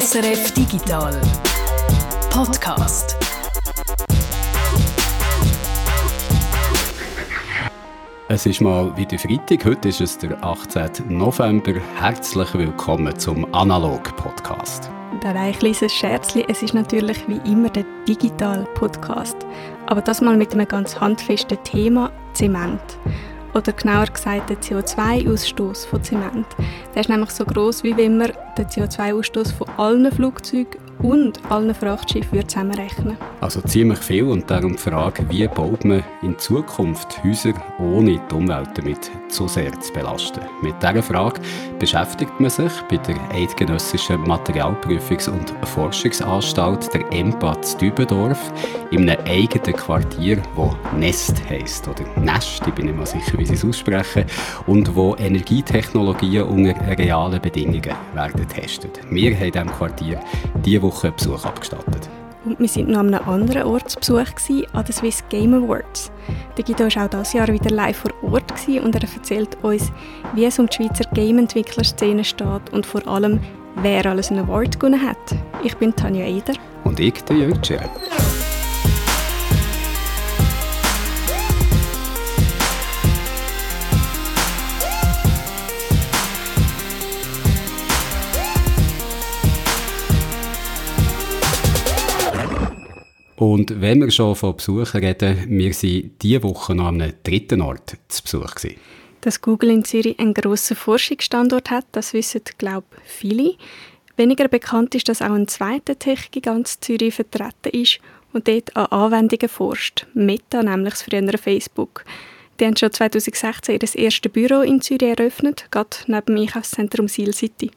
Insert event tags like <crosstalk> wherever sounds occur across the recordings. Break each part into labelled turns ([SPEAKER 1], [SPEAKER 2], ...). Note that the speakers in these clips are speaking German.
[SPEAKER 1] SRF Digital Podcast.
[SPEAKER 2] Es ist mal wieder Freitag, heute ist es der 18. November. Herzlich willkommen zum Analog-Podcast.
[SPEAKER 3] Und ein kleines Scherzchen, es ist natürlich wie immer der Digital-Podcast. Aber das mal mit einem ganz handfesten Thema, Zement oder genauer gesagt der CO2-Ausstoß von Zement. Der ist nämlich so groß, wie wenn man den CO2-Ausstoß von allen Flugzeugen und allen Frachtschiffen zusammenrechnen
[SPEAKER 2] Also ziemlich viel und darum die Frage, wie baut man in Zukunft Häuser, ohne die Umwelt damit zu sehr zu belasten. Mit dieser Frage beschäftigt man sich bei der Eidgenössischen Materialprüfungs- und Forschungsanstalt der EMPA Dübendorf in einem eigenen Quartier, das Nest heisst oder Nest, ich bin nicht mal sicher, wie sie es aussprechen, und wo Energietechnologien unter realen Bedingungen werden getestet. Wir haben in diesem Quartier diese Woche einen Besuch abgestattet.
[SPEAKER 3] Und wir waren noch an einem anderen Ort zu Besuch, gewesen, an den Swiss Game Awards. Der Guido war auch dieses Jahr wieder live vor Ort gewesen, und er erzählt uns, wie es um die Schweizer Game-Entwicklerszene steht und vor allem, wer alles einen Award gewonnen hat. Ich bin Tanja Eder.
[SPEAKER 2] Und ich, der Jörg Und wenn wir schon von Besuchern reden, wir waren diese Woche noch an einem dritten Ort zu Besuch. Gewesen.
[SPEAKER 3] Dass Google in Zürich einen grossen Forschungsstandort hat, das wissen, glaube ich, viele. Weniger bekannt ist, dass auch ein zweiter Tech-Gigant Zürich vertreten ist und dort an Anwendungen forscht. Meta, nämlich das frühere Facebook. Die haben schon 2016 ihr erstes Büro in Zürich eröffnet, gerade neben dem Einkaufszentrum Seal City.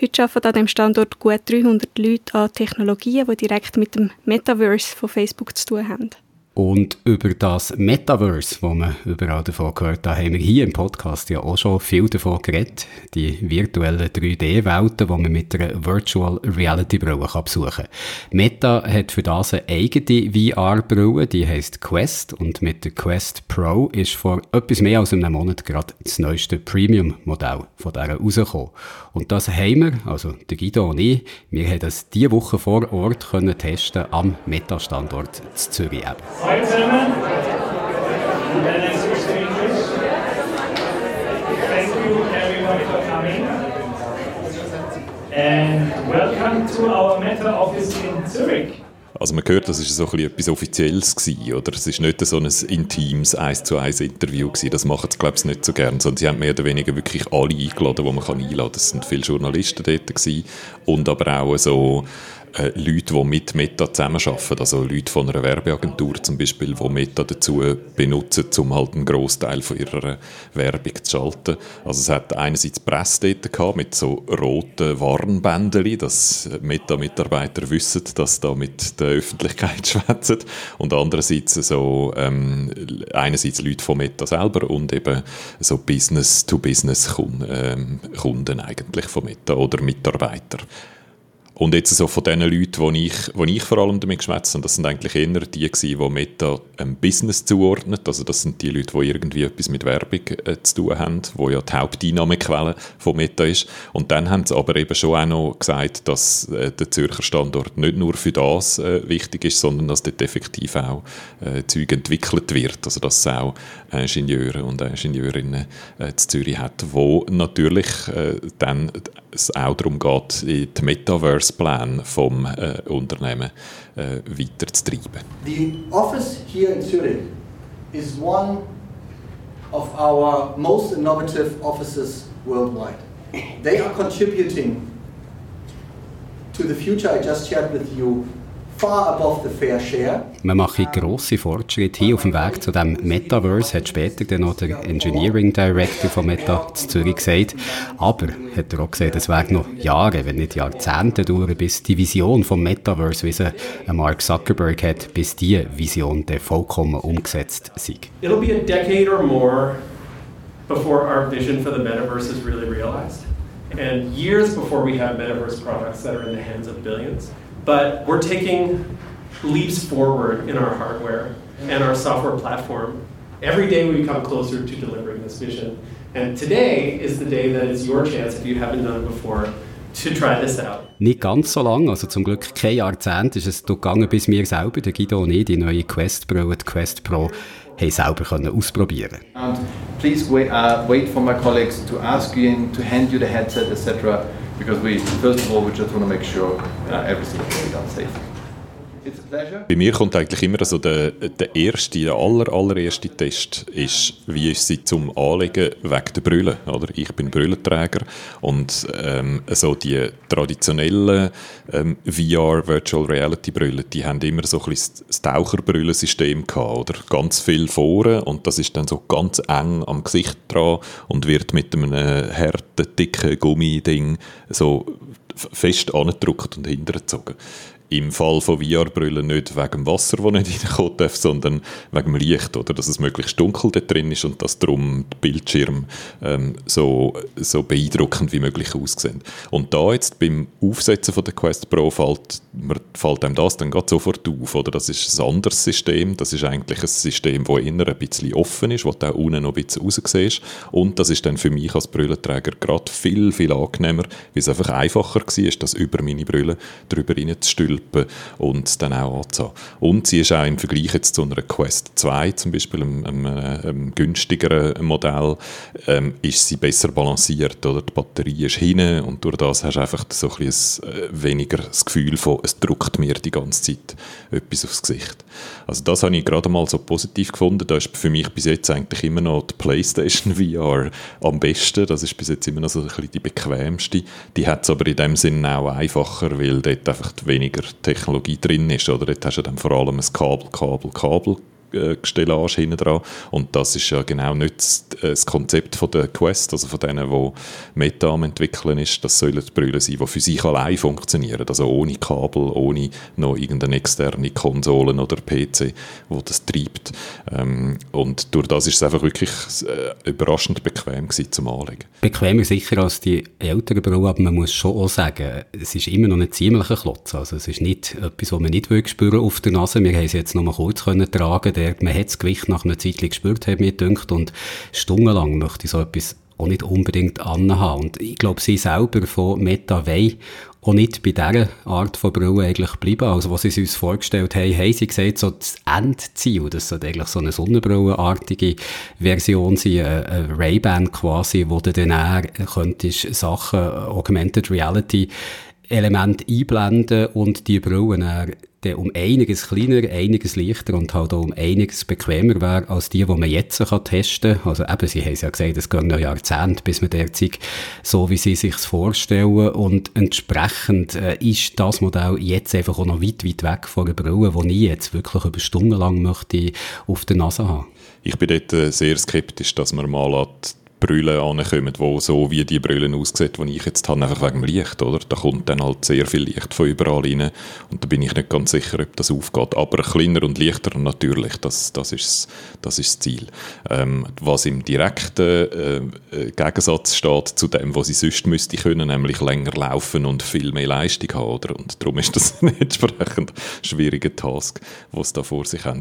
[SPEAKER 3] Heute arbeiten an diesem Standort gut 300 Leute an Technologien, die direkt mit dem Metaverse von Facebook zu tun haben.
[SPEAKER 2] Und über das Metaverse, wo man überall davon gehört hat, haben wir hier im Podcast ja auch schon viel davon geredet. Die virtuellen 3D-Welten, die man mit einer Virtual Reality Brille besuchen kann. Meta hat für das eine eigene VR-Brille, die heißt Quest. Und mit der Quest Pro ist vor etwas mehr als einem Monat gerade das neueste Premium-Modell von dieser rausgekommen. Und das haben wir, also der Guido und ich, wir haben das diese Woche vor Ort können testen am Meta-Standort zu Zürich.
[SPEAKER 4] Hi, gentlemen. Very nice to meet you. Thank you, everyone, for coming. And welcome to our Meta office in Zurich.
[SPEAKER 5] Also man hört, das ist so etwas Offizielles gewesen, oder? Es ist nicht so ein intimes eins zu eins Interview gewesen. Das machen sie, glaube ich, nicht so gern, sondern sie haben mehr oder weniger wirklich alle eingeladen, die man einladen kann. Es sind viele Journalisten dort gewesen und aber auch so äh, Leute, die mit Meta zusammenarbeiten, also Leute von einer Werbeagentur zum Beispiel, die Meta dazu benutzen, um halt einen Großteil von ihrer Werbung zu schalten. Also es hat einerseits Presse gehabt, mit so roten Warnbändern, dass Meta-Mitarbeiter wissen, dass da mit der Öffentlichkeit <laughs> schwätzen und andererseits so ähm, einerseits Leute von Meta selber und eben so Business-to-Business-Kunden ähm, eigentlich von Meta oder Mitarbeiter. Und jetzt so von den Leuten, die ich, die ich vor allem damit geschwätzt habe, das sind eigentlich eher die die Meta ein Business zuordnet. Also das sind die Leute, die irgendwie etwas mit Werbung äh, zu tun haben, wo ja die Haupteinnahmequelle von Meta ist. Und dann haben sie aber eben schon auch noch gesagt, dass äh, der Zürcher Standort nicht nur für das äh, wichtig ist, sondern dass dort effektiv auch äh, Zeug entwickelt wird. Also dass es auch Ingenieure und Ingenieurinnen äh, zu Zürich hat, wo natürlich äh, dann es auch darum geht, die Metaverse-Plan vom äh, Unternehmen äh, weiterzutreiben.
[SPEAKER 6] The office here in Zurich is one of our most innovative offices worldwide. They are contributing to the future I just shared with you far above the fair share.
[SPEAKER 2] Man mache grosse Fortschritte hier auf dem Weg zu dem Metaverse, hat später dann noch der Engineering Director von Meta zu Zürich gesagt. Aber hat er auch gesagt, es werden noch Jahre, wenn nicht Jahrzehnte dauern, bis die Vision vom Metaverse, wie sie Mark Zuckerberg hat, bis die Vision dann vollkommen umgesetzt sei.
[SPEAKER 7] It'll be a decade or more before our vision for the metaverse is really realized. And years before we have metaverse products that are in the hands of billions. But we're taking leaps forward in our hardware and our software platform. Every day we come closer to delivering this vision. And today is the day that it's your chance, if you haven't done it before, to try this out.
[SPEAKER 2] Nicht ganz so lang, also zum Glück kein Jahrzehnt ist es gegangen, bis wir selber, der Guido und ich, die neue Quest Pro, die Quest Pro, haben selber können ausprobieren
[SPEAKER 8] And please wait, uh, wait for my colleagues to ask you in, to hand you the headset, etc. Because we, first of all, we just want to make sure uh, everything is done safely.
[SPEAKER 5] Bei mir kommt eigentlich immer so der, der erste, der aller, allererste Test ist, wie ist sie zum Anlegen wegen der Brille, oder? Ich bin Brillenträger und ähm, so die traditionellen ähm, VR Virtual Reality Brillen, die haben immer so ein bisschen das Taucherbrillensystem gehabt, oder? Ganz viel vorne und das ist dann so ganz eng am Gesicht dran und wird mit einem harten, dicken Gummiding so fest angedruckt und hintergezogen im Fall von VR-Brillen nicht wegen dem Wasser, das nicht <laughs> reinkommen darf, sondern wegen dem Licht, oder? dass es möglichst dunkel dort drin ist und dass darum die Bildschirme ähm, so, so beeindruckend wie möglich aussehen. Und da jetzt beim Aufsetzen von der Quest Pro fällt, fällt einem das dann gerade sofort auf. Oder? Das ist ein anderes System, das ist eigentlich ein System, das eher ein bisschen offen ist, wo du auch unten noch ein bisschen raussiehst. Und das ist dann für mich als Brillenträger gerade viel, viel angenehmer, weil es einfach einfacher war, das über meine Brille drüber reinzustülpen stülpen und dann auch anzuhaben. Und sie ist auch im Vergleich jetzt zu einer Quest 2, zum Beispiel einem, einem, einem günstigeren Modell, ähm, ist sie besser balanciert. Oder? Die Batterie ist hinten und durch das hast du einfach so ein bisschen äh, weniger das Gefühl von, es druckt mir die ganze Zeit etwas aufs Gesicht. Also das habe ich gerade mal so positiv gefunden. Da ist für mich bis jetzt eigentlich immer noch die PlayStation <laughs> VR am besten. Das ist bis jetzt immer noch so ein bisschen die bequemste. Die hat es aber in dem Sinne auch einfacher, weil dort einfach weniger Technologie drin ist. Oder dort hast du dann vor allem ein Kabel, Kabel, Kabel Stellage hinten dran. Und das ist ja genau nicht das Konzept von der Quest, also von denen, die Meta am entwickeln ist. Das sollen die Brüllen sein, die für sich allein funktionieren. Also ohne Kabel, ohne noch irgendeine externe Konsole oder PC, wo das treibt. Ähm, und durch das ist es einfach wirklich äh, überraschend bequem gewesen zum Anlegen.
[SPEAKER 2] Bequemer sicher als die älteren Brüllen, aber man muss schon auch sagen, es ist immer noch ein ziemlicher Klotz. Also es ist nicht etwas, was man nicht spüren auf der Nase. Wir haben es jetzt noch mal kurz können tragen der, man hat das Gewicht nach einer Zeit gespürt, hat mir gedacht, und stundenlang möchte ich so etwas auch nicht unbedingt anhaben. Und ich glaube, sie selber von Meta wollen auch nicht bei dieser Art von Brille eigentlich bleiben. Also, was sie uns vorgestellt haben, haben sie gesagt, so das Endziel, das sollte eigentlich so eine Sonnenbrillenartige Version sein, eine Ray-Ban quasi, wo du dann eher könntest Sachen, Augmented Reality Element einblenden und die Brille dann um einiges kleiner, einiges leichter und halt auch um einiges bequemer wäre als die, die man jetzt kann testen kann. Also eben, sie haben ja gesagt, es geht noch Jahrzehnte, bis man derzeit so, wie sie sich vorstellen und entsprechend äh, ist das Modell jetzt einfach auch noch weit, weit weg von der Brille, die ich jetzt wirklich über Stunden lang möchte auf der Nase haben.
[SPEAKER 5] Ich bin dort äh, sehr skeptisch, dass man mal an Brüllen ankommen, die so wie die Brüllen aussehen, die ich jetzt habe, einfach wegen dem Licht, oder? Da kommt dann halt sehr viel Licht von überall rein und da bin ich nicht ganz sicher, ob das aufgeht. Aber kleiner und leichter natürlich, das, das, ist, das ist das Ziel. Ähm, was im direkten äh, äh, Gegensatz steht zu dem, was ich sonst müsste können, nämlich länger laufen und viel mehr Leistung haben, oder? Und darum ist das <laughs> ein entsprechend schwieriger Task, was da vor sich haben.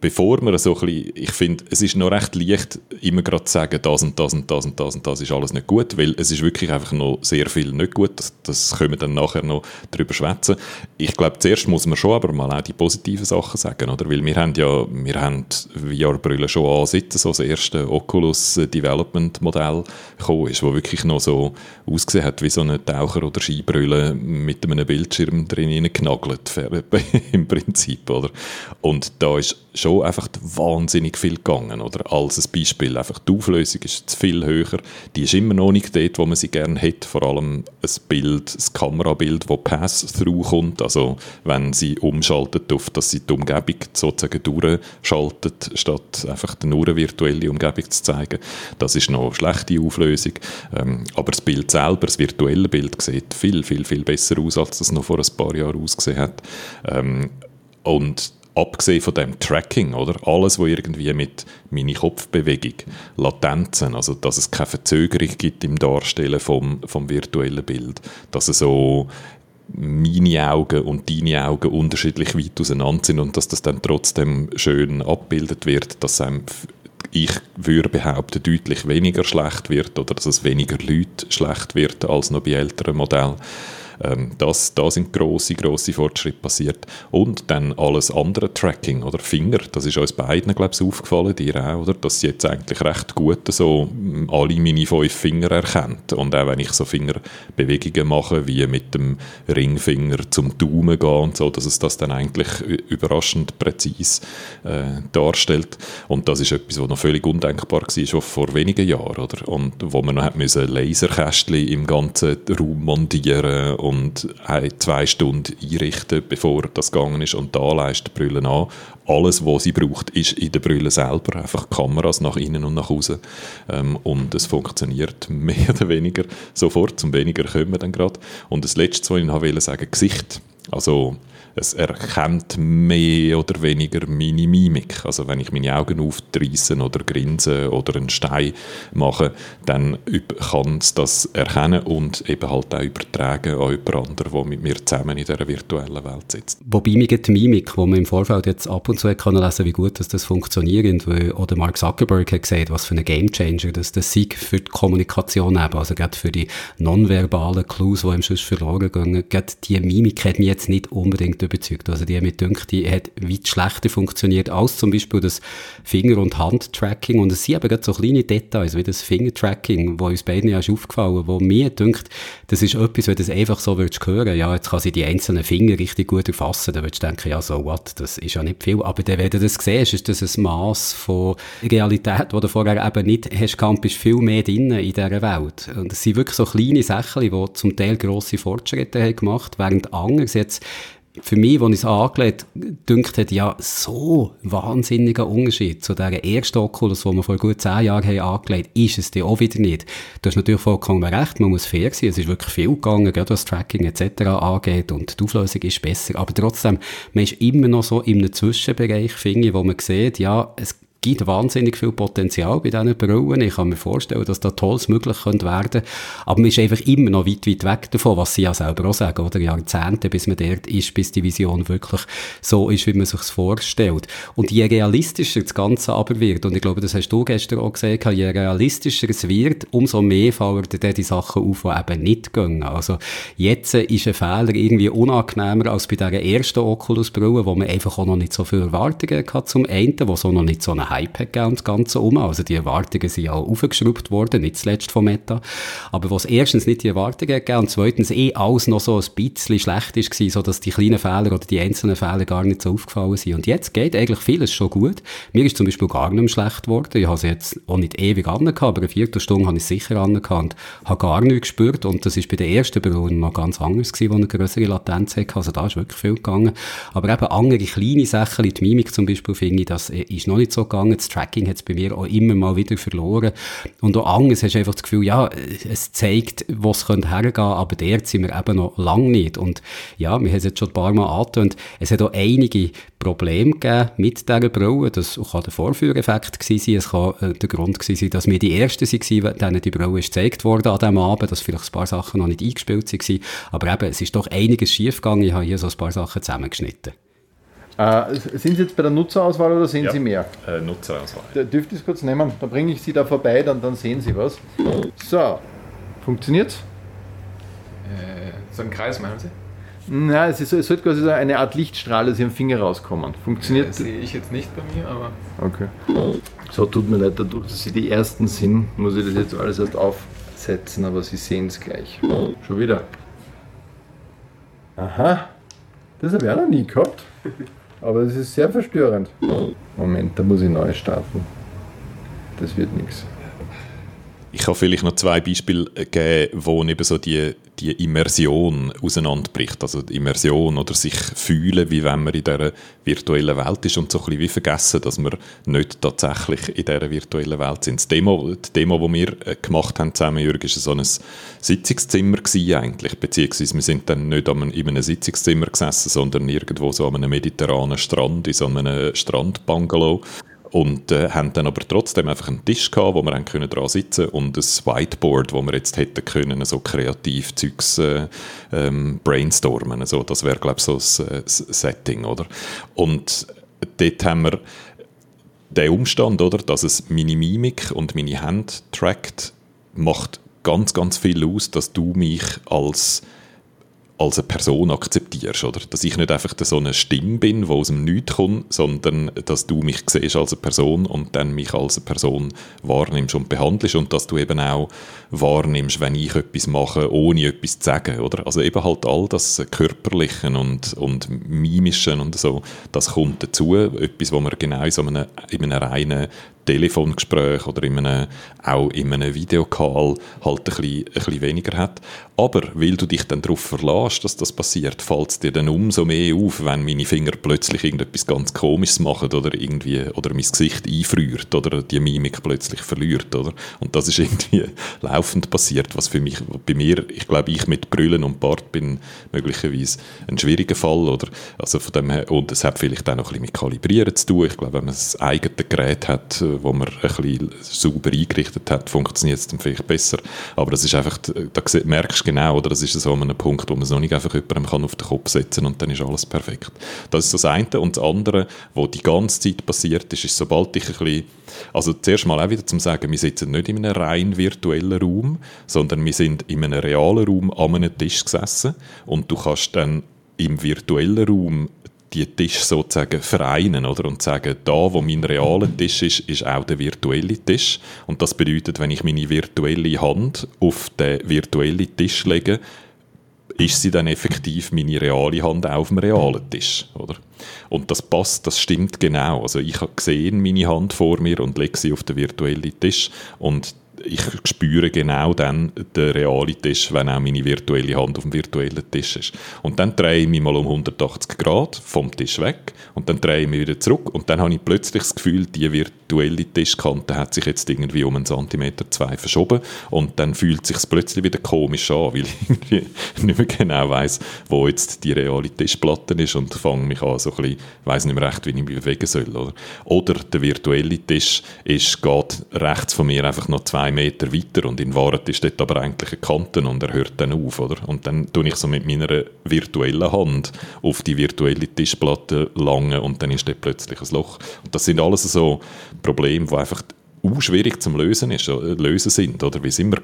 [SPEAKER 5] Bevor wir so ein bisschen, ich finde, es ist noch recht leicht, immer gerade zu sagen, das und das das und das und das und das ist alles nicht gut, weil es ist wirklich einfach noch sehr viel nicht gut. Das, das können wir dann nachher noch drüber schwätzen. Ich glaube, zuerst muss man schon aber mal auch die positiven Sachen sagen, oder? Weil wir haben ja, wir haben VR-Brille schon ansitzen, so das erste Oculus Development Modell gekommen ist, wo wirklich noch so ausgesehen hat wie so eine Taucher- oder Skibrille mit einem Bildschirm drin genagelt, <laughs> im Prinzip, oder? Und da ist schon einfach wahnsinnig viel gegangen, oder? Als ein Beispiel, einfach die Auflösung ist zu viel höher. Die ist immer noch nicht dort, wo man sie gerne hätte. Vor allem ein Bild, ein Kamerabild, das Pass-Through kommt. Also wenn sie umschaltet auf, dass sie die Umgebung sozusagen durchschaltet, statt einfach nur eine virtuelle Umgebung zu zeigen. Das ist noch eine schlechte Auflösung. Ähm, aber das Bild selber, das virtuelle Bild, sieht viel, viel, viel besser aus, als es noch vor ein paar Jahren ausgesehen hat. Ähm, und abgesehen von dem Tracking, oder? Alles, was irgendwie mit meiner Kopfbewegung, Latenzen, also dass es keine Verzögerung gibt im Darstellen vom, vom virtuellen Bild, dass es so meine Augen und deine Augen unterschiedlich weit auseinander sind und dass das dann trotzdem schön abbildet wird, dass einem ich würde behaupten, deutlich weniger schlecht wird oder dass es weniger Leute schlecht wird als noch bei älteren Modellen. Ähm, das, da sind grosse, grosse Fortschritte passiert. Und dann alles andere Tracking oder Finger, das ist uns beiden, glaube ich, aufgefallen, dir auch, oder? dass sie jetzt eigentlich recht gut so mm, alle meine fünf Finger erkennt. Und auch wenn ich so Fingerbewegungen mache, wie mit dem Ringfinger zum Daumen gehen und so, dass es das dann eigentlich überraschend präzise äh, darstellt. Und das ist etwas, was noch völlig undenkbar war, schon vor wenigen Jahren, oder? Und wo man noch Laserkästchen im ganzen Raum montieren und zwei Stunden einrichten, bevor das gegangen ist und da leistet die Brille an. Alles, was sie braucht, ist in der Brille selber, einfach Kameras nach innen und nach außen ähm, und es funktioniert <laughs> mehr oder weniger sofort, zum weniger kommen dann gerade. Und das Letzte, was ich noch sagen wollte, Gesicht. Also es erkennt mehr oder weniger meine Mimik. Also wenn ich meine Augen aufreiße oder grinse oder einen Stein mache, dann kann es das erkennen und eben halt auch übertragen an jemand anderen, der mit mir zusammen in dieser virtuellen Welt sitzt.
[SPEAKER 2] Wobei mir die Mimik, wo man im Vorfeld jetzt ab und zu kann lesen wie gut dass das funktioniert, weil oder Mark Zuckerberg hat gesagt, was für ein Gamechanger das das Sieg für die Kommunikation eben, also gerade für die nonverbalen Clues, die ihm sonst verloren gehen, gerade die Mimik hat mich jetzt nicht unbedingt nicht überzeugt. Also die mich gedacht, die hat weit schlechter funktioniert als zum Beispiel das Finger- und Handtracking. Und es sind eben gerade so kleine Details, wie das Fingertracking, wo uns beiden ja ist aufgefallen, wo mir denkt, das ist etwas, wenn du das einfach so würdest hören, ja, jetzt kann sie die einzelnen Finger richtig gut erfassen, dann würdest du denken, ja, so what, das ist ja nicht viel. Aber dann, wenn du das siehst, ist das ein Maß von Realität, wo du vorher eben nicht hast gekannt, bist viel mehr drin in dieser Welt. Und es sind wirklich so kleine Sachen, die zum Teil grosse Fortschritte haben gemacht, während andere jetzt für mich, als ich es angelegt dünkt hat, ja, so wahnsinniger Unterschied zu der ersten Oculus, die wir vor gut zehn Jahren haben angelegt ist es dir auch wieder nicht. Du hast natürlich vollkommen recht, man muss fair sein, es ist wirklich viel gegangen, gerade was Tracking etc. angeht und die Auflösung ist besser, aber trotzdem, man ist immer noch so in einem Zwischenbereich, finde ich, wo man sieht, ja, es gibt wahnsinnig viel Potenzial bei diesen Brillen. Ich kann mir vorstellen, dass da Tolles möglich könnte werden. Aber man ist einfach immer noch weit, weit weg davon, was sie ja selber auch sagen, oder? Jahrzehnte, bis man dort ist, bis die Vision wirklich so ist, wie man sich vorstellt. Und je realistischer das Ganze aber wird, und ich glaube, das hast du gestern auch gesagt, je realistischer es wird, umso mehr fallen dann die Sachen auf, die eben nicht gehen. Also, jetzt ist ein Fehler irgendwie unangenehmer als bei dieser ersten Oculus-Brille, wo man einfach auch noch nicht so viele Erwartungen hat zum einen, wo so noch nicht so eine Hype gegeben, das Ganze um. Also die Erwartungen sind ja aufgeschraubt worden, nicht zuletzt von Meta. Aber was erstens nicht die Erwartungen gegeben und zweitens eh alles noch so ein bisschen schlecht ist gewesen, so dass die kleinen Fehler oder die einzelnen Fehler gar nicht so aufgefallen sind. Und jetzt geht eigentlich vieles schon gut. Mir ist zum Beispiel gar nicht mehr schlecht geworden. Ich habe es jetzt auch nicht ewig angehabt, aber eine Viertelstunde habe ich es sicher angehabt und habe gar nichts gespürt. Und das ist bei der ersten Beruhung noch ganz anders gewesen, wo eine größere Latenz hatte. Also da ist wirklich viel gegangen. Aber eben andere kleine Sachen, die Mimik zum Beispiel, finde ich, das ist noch nicht so gegangen gegangen. Das Tracking hat es bei mir auch immer mal wieder verloren. Und auch Angst hast du einfach das Gefühl, ja, es zeigt, wo es hergehen könnte, aber dort sind wir eben noch lange nicht. Und ja, wir haben es jetzt schon ein paar Mal angetönt, es hat auch einige Probleme gegeben mit dieser Brille. Das kann der Vorführeffekt sein, es kann äh, der Grund sein, dass wir die Ersten waren, denen die Brille gezeigt wurde an diesem Abend, dass vielleicht ein paar Sachen noch nicht eingespielt waren. Aber eben, es ist doch einiges schiefgegangen. Ich habe hier so ein paar Sachen zusammengeschnitten.
[SPEAKER 8] Äh, sind Sie jetzt bei der Nutzerauswahl oder sehen
[SPEAKER 5] ja,
[SPEAKER 8] Sie mehr?
[SPEAKER 5] Äh, Nutzerauswahl.
[SPEAKER 8] Da, dürft ihr es kurz nehmen? Dann bringe ich Sie da vorbei, dann, dann sehen Sie was. So, funktioniert's?
[SPEAKER 9] Äh, so ein Kreis, meinen Sie?
[SPEAKER 8] Nein, es, ist, es sollte quasi so eine Art Lichtstrahl aus Ihrem Finger rauskommen. Funktioniert?
[SPEAKER 9] Das sehe ich jetzt nicht bei mir, aber.
[SPEAKER 8] Okay. So, tut mir leid, dadurch, dass Sie die Ersten sind, muss ich das jetzt alles erst aufsetzen, aber Sie sehen es gleich. Schon wieder. Aha, das habe ich auch noch nie gehabt. Aber es ist sehr verstörend. Moment, da muss ich neu starten. Das wird nichts.
[SPEAKER 5] Ich kann vielleicht noch zwei Beispiele geben, wo eben so die, die Immersion auseinanderbricht. Also die Immersion oder sich fühlen, wie wenn man in dieser virtuellen Welt ist und so ein bisschen wie vergessen, dass wir nicht tatsächlich in dieser virtuellen Welt sind. Das Demo, die Demo, die wir äh, gemacht haben zusammen, Jürg, war so ein Sitzungszimmer eigentlich, beziehungsweise wir sind dann nicht in einem Sitzungszimmer gesessen, sondern irgendwo so an einem mediterranen Strand, in so einem Strandbungalow und äh, haben dann aber trotzdem einfach einen Tisch gehabt, wo wir können dran sitzen und ein Whiteboard, wo wir jetzt hätten können so kreativ Zeugs äh, ähm, brainstormen. Also das wäre glaube ich so ein, ein Setting, oder? Und dort haben wir der Umstand, oder, dass es meine Mimik und meine Hände trackt, macht ganz, ganz viel aus, dass du mich als als eine Person akzeptierst, oder? Dass ich nicht einfach so eine Stimme bin, die aus dem Nichts kommt, sondern dass du mich siehst als eine Person und dann mich als eine Person wahrnimmst und behandelst und dass du eben auch wahrnimmst, wenn ich etwas mache, ohne etwas zu sagen, oder? Also eben halt all das Körperliche und, und Mimische und so, das kommt dazu, etwas, wo man genau in so einem, in einem reinen Telefongespräch oder in einem, auch in einem Videocall halt ein bisschen, ein bisschen weniger hat. Aber weil du dich dann darauf verlässt, dass das passiert, fällt es dir dann umso mehr auf, wenn meine Finger plötzlich irgendetwas ganz Komisches machen oder irgendwie, oder mein Gesicht einfriert oder die Mimik plötzlich verliert, oder? Und das ist irgendwie <laughs> laufend passiert, was für mich, bei mir, ich glaube, ich mit Brüllen und Bart bin möglicherweise ein schwieriger Fall, oder? Also von dem her, und es hat vielleicht auch noch ein bisschen mit Kalibrieren zu tun. Ich glaube, wenn man das eigene Gerät hat, wo man ein bisschen sauber eingerichtet hat, funktioniert es dann vielleicht besser. Aber das ist einfach, da merkst du genau, oder das ist so ein Punkt, wo man es noch nicht einfach jemandem kann auf den Kopf setzen und dann ist alles perfekt. Das ist das eine. Und das andere, was die ganze Zeit passiert ist, ist, sobald ich ein bisschen, also zuerst mal auch wieder zum sagen, wir sitzen nicht in einem rein virtuellen Raum, sondern wir sind in einem realen Raum an einem Tisch gesessen und du kannst dann im virtuellen Raum die Tisch sozusagen vereinen oder? und sagen, da wo mein realer Tisch ist, ist auch der virtuelle Tisch. Und das bedeutet, wenn ich meine virtuelle Hand auf den virtuellen Tisch lege, ist sie dann effektiv meine reale Hand auf dem realen Tisch, oder? Und das passt, das stimmt genau. Also ich habe meine Hand vor mir und lege sie auf den virtuellen Tisch und ich spüre genau dann den realen Tisch, wenn auch meine virtuelle Hand auf dem virtuellen Tisch ist. Und dann drehe ich mich mal um 180 Grad vom Tisch weg und dann drehe ich mich wieder zurück und dann habe ich plötzlich das Gefühl, die virtuelle Tischkante hat sich jetzt irgendwie um einen Zentimeter, zwei verschoben und dann fühlt sich plötzlich wieder komisch an, weil ich <laughs> nicht mehr genau weiß, wo jetzt die reale Tischplatte ist und fange mich an, so ein bisschen, weiss nicht mehr recht, wie ich mich bewegen soll. Oder, oder der virtuelle Tisch ist, geht rechts von mir einfach noch zwei Meter weiter und in Wahrheit ist dort aber eigentlich eine Kante und er hört dann auf, oder? Und dann tue ich so mit meiner virtuellen Hand auf die virtuelle Tischplatte lange und dann ist dort plötzlich ein Loch. Und das sind alles so Probleme, die einfach auch schwierig zum Lösen, ist, lösen sind, oder? Weil es immer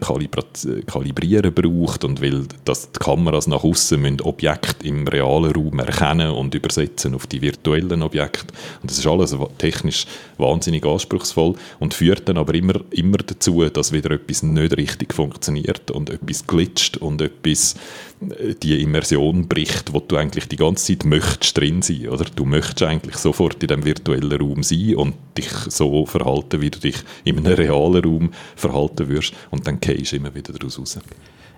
[SPEAKER 5] Kalibrieren braucht und weil das die Kameras nach außen Objekte im realen Raum erkennen und übersetzen auf die virtuellen Objekte. Und das ist alles technisch wahnsinnig anspruchsvoll und führt dann aber immer, immer dazu, dass wieder etwas nicht richtig funktioniert und etwas glitscht und etwas die Immersion bricht, wo du eigentlich die ganze Zeit möchtest drin sein, oder? Du möchtest eigentlich sofort in dem virtuellen Raum sein und dich so verhalten, wie du dich in einem realen Raum verhalten würdest und dann gehst du immer wieder daraus raus.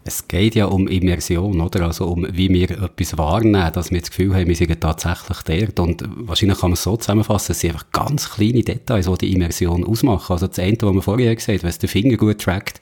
[SPEAKER 2] Es geht ja um Immersion, oder? Also um, wie wir etwas wahrnehmen, dass wir das Gefühl haben, wir sind tatsächlich dort. Und wahrscheinlich kann man es so zusammenfassen, es sind einfach ganz kleine Details, die die Immersion ausmachen. Also das eine, was man vorher gesagt hat, wenn es der Finger gut trackt,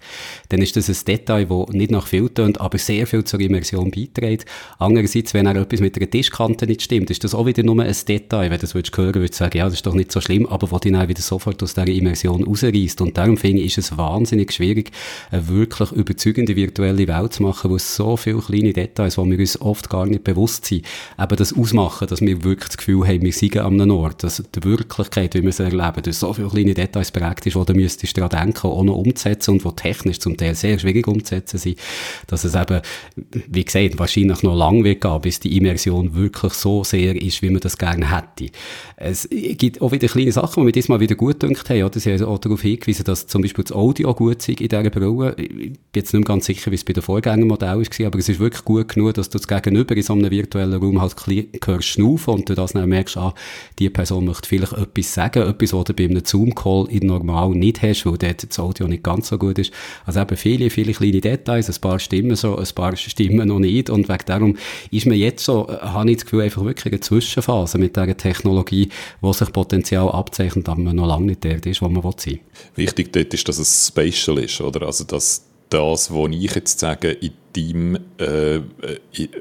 [SPEAKER 2] dann ist das ein Detail, das nicht nach viel tönt, aber sehr viel zur Immersion beiträgt. Andererseits, wenn auch etwas mit der Tischkante nicht stimmt, ist das auch wieder nur ein Detail. Wenn du das würdest hören, würdest du sagen, ja, das ist doch nicht so schlimm, aber wo dich dann wieder sofort aus dieser Immersion rausreißt. Und darum finde ich, ist es wahnsinnig schwierig, eine wirklich überzeugende virtuelle Welt zu machen, wo es so viele kleine Details, wo wir uns oft gar nicht bewusst sind, eben das ausmachen, dass wir wirklich das Gefühl haben, wir sind an einem Ort, dass die Wirklichkeit, wie wir sie erleben, durch so viele kleine Details prägt ist, wo du müsstest daran denken, auch noch umzusetzen und wo technisch zum Teil sehr schwierig umzusetzen sind, dass es eben, wie gesagt, wahrscheinlich noch lang wird gehen, bis die Immersion wirklich so sehr ist, wie man das gerne hätte. Es gibt auch wieder kleine Sachen, die mir diesmal wieder gut gedacht haben, oder? Sie haben auch darauf hingewiesen, dass zum Beispiel das Audio gut ist in dieser Brille. Ich bin jetzt nicht ganz sicher, wie es bei der Vorgängermodell war, aber es ist wirklich gut genug, dass du das Gegenüber in so einem virtuellen Raum halt hörst schnaufen und du das dann merkst, ah, die Person möchte vielleicht etwas sagen, etwas, was du bei einem Zoom-Call in normal nicht hast, weil dort das Audio nicht ganz so gut ist. Also eben viele, viele kleine Details, ein paar Stimmen so, ein paar Stimmen noch nicht und wegen darum ist mir jetzt so, äh, habe ich das Gefühl, einfach wirklich eine Zwischenphase mit dieser Technologie, wo sich Potenzial abzeichnet, aber man noch lange nicht dort ist, wo man sein
[SPEAKER 5] will. Wichtig dort ist, dass es spatial ist, oder? Also, dass das, was ich jetzt sage, in deinem, äh,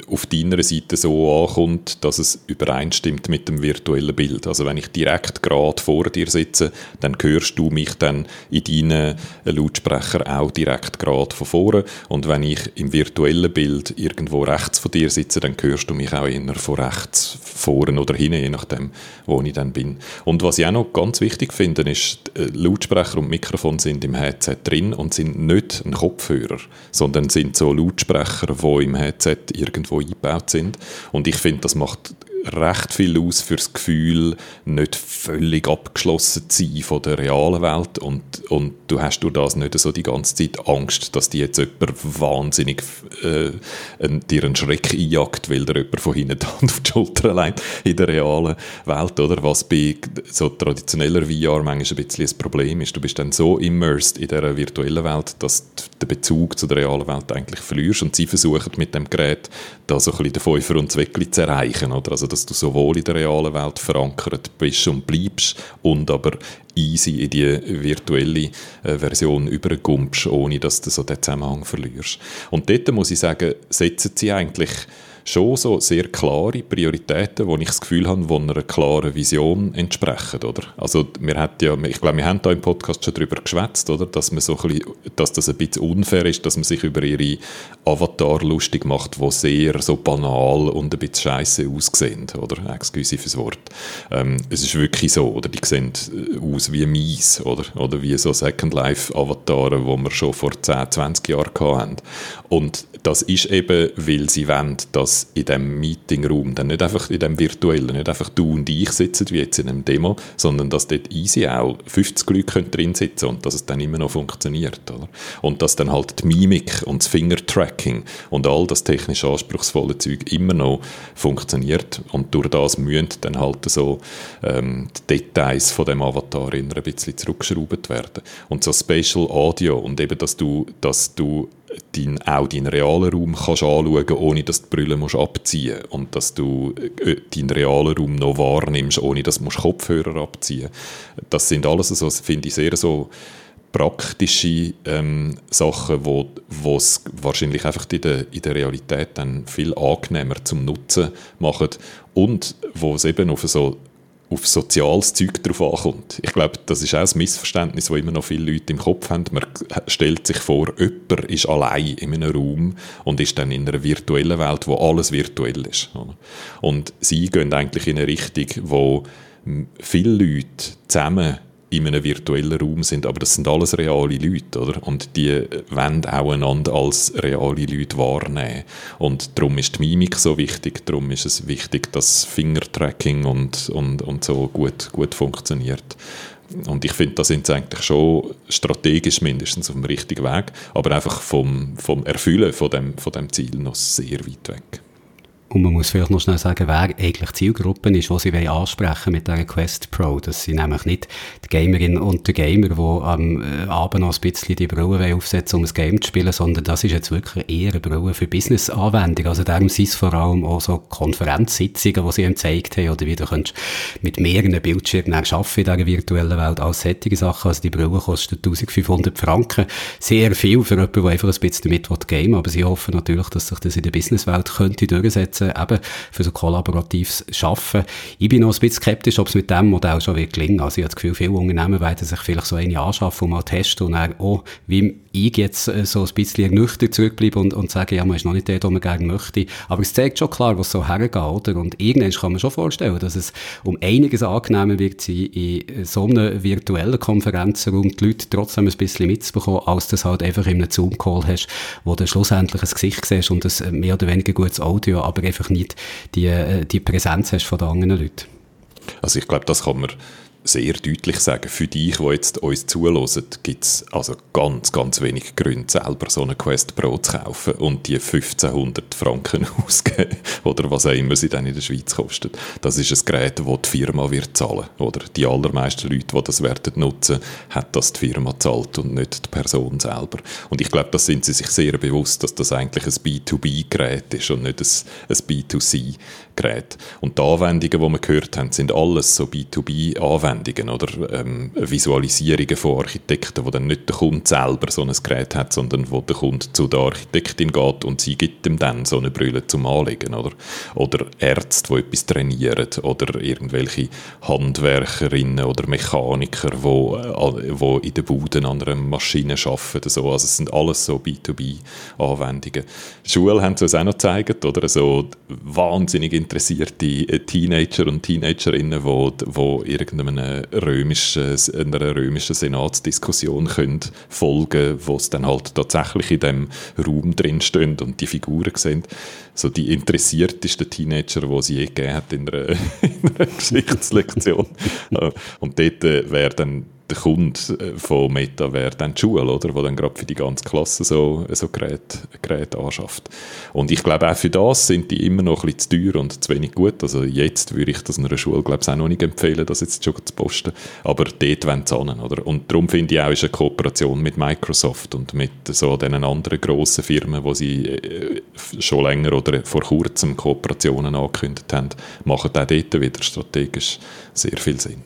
[SPEAKER 5] auf deiner Seite so ankommt, dass es übereinstimmt mit dem virtuellen Bild. Also wenn ich direkt gerade vor dir sitze, dann hörst du mich dann in deinen Lautsprecher auch direkt gerade von vorne. Und wenn ich im virtuellen Bild irgendwo rechts von dir sitze, dann hörst du mich auch eher von rechts, vorne oder hinten, je nachdem, wo ich dann bin. Und was ich auch noch ganz wichtig finde, ist, äh, Lautsprecher und Mikrofon sind im Headset drin und sind nicht ein Kopfhörer, sondern sind so Lautsprecher, die im Headset irgendwo eingebaut sind. Und ich finde, das macht recht viel aus für das Gefühl, nicht völlig abgeschlossen zu sein von der realen Welt und, und du hast durch das nicht so die ganze Zeit Angst, dass dir jetzt jemand wahnsinnig äh, ein, dir einen Schreck einjagt, weil dir jemand von hinten <laughs> die Hand auf die Schulter legt in der realen Welt, oder? Was bei so traditioneller VR manchmal ein bisschen ein Problem ist. Du bist dann so immersed in dieser virtuellen Welt, dass den Bezug zu der realen Welt eigentlich verlierst und sie versuchen mit dem Gerät da so ein bisschen den Fünfer und Zweckli zu erreichen, oder? Also dass du sowohl in der realen Welt verankert bist und bleibst und aber easy in die virtuelle äh, Version übergumpst, ohne dass du so den Zusammenhang verlierst. Und dort muss ich sagen, setzen sie eigentlich schon so sehr klare Prioritäten, wo ich das Gefühl habe, die einer klaren Vision entsprechen, oder? Also wir hat ja, ich glaube, wir haben da im Podcast schon darüber geschwätzt, oder? Dass man so ein bisschen, dass das ein bisschen unfair ist, dass man sich über ihre Avatar lustig macht, wo sehr so banal und ein bisschen scheiße aussehen, oder? Excuse fürs Wort. Ähm, es ist wirklich so, oder? Die sehen äh, aus wie mies, oder? Oder wie so Second Life Avatare, wo wir schon vor 10, 20 Jahren hatten. Und das ist eben, weil sie wollen, dass in dem Meetingraum, dann nicht einfach in dem virtuellen, nicht einfach du und ich sitzen, wie jetzt in einem Demo, sondern dass dort easy auch 50 Leute drin sitzen und dass es dann immer noch funktioniert. Oder? Und dass dann halt die Mimik und das Fingertracking und all das technisch anspruchsvolle Zeug immer noch funktioniert und durch das müssen dann halt so ähm, die Details von dem Avatar ein bisschen zurückgeschraubt werden. Und so Spatial Audio und eben, dass du, dass du dein, auch deinen realen Raum kannst anschauen ohne dass du die Brille musst abziehen musst. Und dass du äh, deinen realen Raum noch wahrnimmst, ohne dass du Kopfhörer abziehen musst. Das sind alles, so, finde ich, sehr so praktische ähm, Sachen, wo es wahrscheinlich einfach in der, in der Realität dann viel angenehmer zum Nutzen machen und wo es eben auf so auf soziales Zeug drauf ankommt. Ich glaube, das ist auch ein Missverständnis, das immer noch viele Leute im Kopf haben. Man stellt sich vor, jemand ist allein in einem Raum und ist dann in einer virtuellen Welt, wo alles virtuell ist. Und sie gehen eigentlich in eine Richtung, wo viele Leute zusammen in einem virtuellen Raum sind, aber das sind alles reale Leute, oder? Und die wollen auch einander als reale Leute wahrnehmen. Und darum ist die Mimik so wichtig, darum ist es wichtig, dass Fingertracking und, und, und so gut, gut funktioniert. Und ich finde, da sind sie eigentlich schon strategisch mindestens auf dem richtigen Weg, aber einfach vom, vom Erfüllen von dem, von dem Ziel noch sehr weit weg.
[SPEAKER 2] Und man muss vielleicht noch schnell sagen, wer eigentlich die Zielgruppe ist, die sie ansprechen mit dieser Quest Pro. Das sind nämlich nicht die Gamerinnen und die Gamer, die am äh, Abend noch ein bisschen die Brille aufsetzen, um ein Game zu spielen, sondern das ist jetzt wirklich eher eine Brille für Business-Anwendung. Also darum sind es vor allem auch so Konferenzsitzungen, die sie ihm gezeigt haben, oder wie du könntest mit mehreren Bildschirmen arbeiten in dieser virtuellen Welt, als solche Sachen. Also die Brille kostet 1500 Franken. Sehr viel für jemanden, der einfach ein bisschen damit game aber sie hoffen natürlich, dass sich das in der Businesswelt könnte durchsetzen einsetzen, eben für so kollaboratives Schaffen. Ich bin noch ein bisschen skeptisch, ob es mit dem Modell schon wird gelingen. Also ich habe das Gefühl, viele Unternehmen werden sich vielleicht so eine anschaffen und mal testen und dann, oh, wie ich jetzt äh, so ein bisschen nüchtern zurückbleiben und, und sagen, ja, man ist noch nicht der, den man gerne möchte. Aber es zeigt schon klar, was so hergeht, oder? Und irgendwann kann man schon vorstellen, dass es um einiges angenehmer wird sein, in so einer virtuellen Konferenzraum die Leute trotzdem ein bisschen mitzubekommen, als das halt einfach in einem Zoom-Call hast, wo du schlussendlich ein Gesicht siehst und ein mehr oder weniger gutes Audio, aber einfach nicht die, äh, die Präsenz hast von den anderen Leuten.
[SPEAKER 5] Also ich glaube, das kann man sehr deutlich sagen, für dich, die jetzt uns zuhören, gibt es also ganz, ganz wenig Gründe, selber so eine Quest Pro zu kaufen und die 1500 Franken <laughs> auszugeben oder was auch immer sie dann in der Schweiz kostet. Das ist ein Gerät, das die Firma wird zahlen. Oder die allermeisten Leute, die das werden nutzen, hat das die Firma zahlt und nicht die Person selber. Und ich glaube, da sind sie sich sehr bewusst, dass das eigentlich ein B2B-Gerät ist und nicht ein, ein B2C-Gerät. Und die Anwendungen, die wir gehört haben, sind alles so B2B-Anwendungen Anwendungen oder ähm, Visualisierungen von Architekten, wo dann nicht der Kunde selber so ein Gerät hat, sondern wo der Kunde zu der Architektin geht und sie gibt ihm dann so eine Brille zum Anlegen oder oder Ärzte, die etwas trainieren oder irgendwelche Handwerkerinnen oder Mechaniker, wo äh, wo in den Buden an einer Maschine arbeiten so. also es sind alles so B2B-Anwendungen. Schulen haben es auch noch gezeigt, oder so wahnsinnig interessierte äh, Teenager und Teenagerinnen, wo, wo irgendeiner römischen, einer römischen Senatsdiskussion können folgen wo es dann halt tatsächlich in dem Raum drin und die Figuren sehen. So die interessiertesten Teenager, die sie je gegeben hat in einer, <laughs> in einer Geschichtslektion. und dort äh, wäre dann der Kunde äh, von Meta wäre dann die Schule, oder? Wo dann gerade für die ganze Klasse so, so Geräte, Geräte anschafft. Und ich glaube, auch für das sind die immer noch ein bisschen zu teuer und zu wenig gut. Also jetzt würde ich das einer Schule, glaube ich, auch noch nicht empfehlen, das jetzt schon zu posten. Aber dort wollen sie an, oder? Und darum finde ich auch, ist eine Kooperation mit Microsoft und mit so den anderen grossen Firmen, wo sie äh, schon länger oder vor kurzem Kooperationen angekündigt haben, machen auch dort wieder strategisch sehr viel Sinn.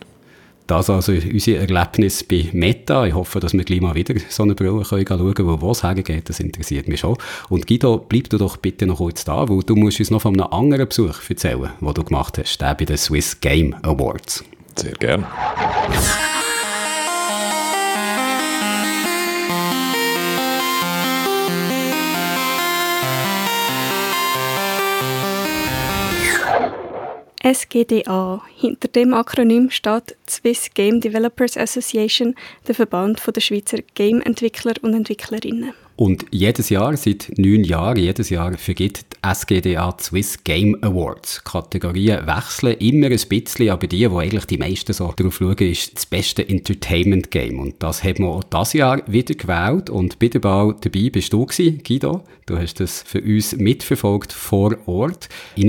[SPEAKER 2] Das also unser Erlebnis bei Meta. Ich hoffe, dass wir gleich mal wieder so eine Brille können schauen können, wo es hergeht. Das interessiert mich schon. Und Guido, bleib du doch bitte noch kurz da, weil du musst uns noch von einem anderen Besuch erzählen, den du gemacht hast, der bei den Swiss Game Awards.
[SPEAKER 5] Sehr gerne.
[SPEAKER 3] SGDA. Hinter dem Akronym steht Swiss Game Developers Association, der Verband der Schweizer Game-Entwickler und Entwicklerinnen.
[SPEAKER 2] Und jedes Jahr, seit neun Jahren, jedes Jahr vergibt die SGDA Swiss Game Awards. Kategorien wechseln immer ein bisschen, aber die, wo eigentlich die meisten so drauf schauen, ist das beste Entertainment Game. Und das haben wir auch dieses Jahr wieder gewählt. Und der Bau dabei bist du gewesen, Guido. Du hast das für uns mitverfolgt vor Ort. Ich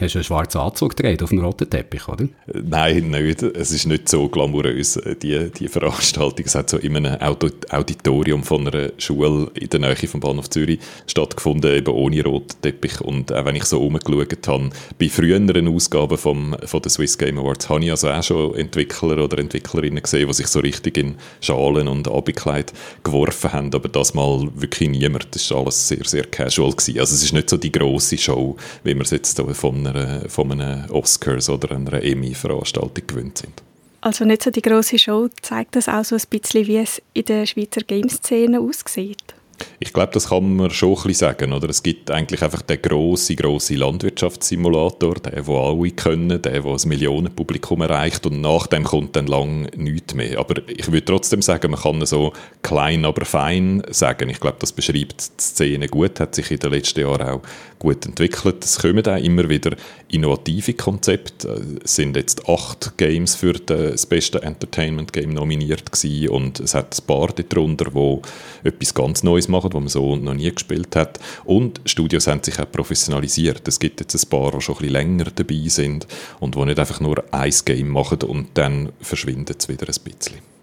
[SPEAKER 2] hast du einen schwarzen Anzug gedreht auf dem roten Teppich, oder?
[SPEAKER 5] Nein, nicht. Es ist nicht so glamourös, die, die Veranstaltung. Es hat so in einem Auditorium von einer Schule in der Nähe vom Bahnhof Zürich stattgefunden, eben ohne roten Teppich. Und auch wenn ich so rumgeschaut habe, bei früheren Ausgaben vom, von den Swiss Game Awards habe ich also auch schon Entwickler oder Entwicklerinnen gesehen, die sich so richtig in Schalen und Abendkleid geworfen haben. Aber das mal wirklich niemand. Das war alles sehr, sehr casual. Gewesen. Also es ist nicht so die grosse Show, wie wir es jetzt von, einer, von einem Oscars oder einer Emmy-Veranstaltung gewöhnt sind.
[SPEAKER 3] Also nicht so die große Show, zeigt das auch so ein bisschen, wie es in der Schweizer Game-Szene aussieht?
[SPEAKER 5] Ich glaube, das kann man schon ein bisschen sagen. Oder? Es gibt eigentlich einfach den grossen, grossen Landwirtschaftssimulator, den, den alle können, den, der ein Millionenpublikum erreicht und nach dem kommt dann lang nichts mehr. Aber ich würde trotzdem sagen, man kann so klein, aber fein sagen. Ich glaube, das beschreibt die Szene gut, hat sich in den letzten Jahren auch gut entwickelt. Es kommen auch immer wieder innovative Konzepte. Es sind jetzt acht Games für das beste Entertainment Game nominiert gewesen und es hat ein paar darunter, die etwas ganz Neues machen, was man so noch nie gespielt hat. Und Studios haben sich auch professionalisiert. Es gibt jetzt ein paar, die schon ein bisschen länger dabei sind und die nicht einfach nur ein Game machen und dann verschwindet es wieder ein bisschen.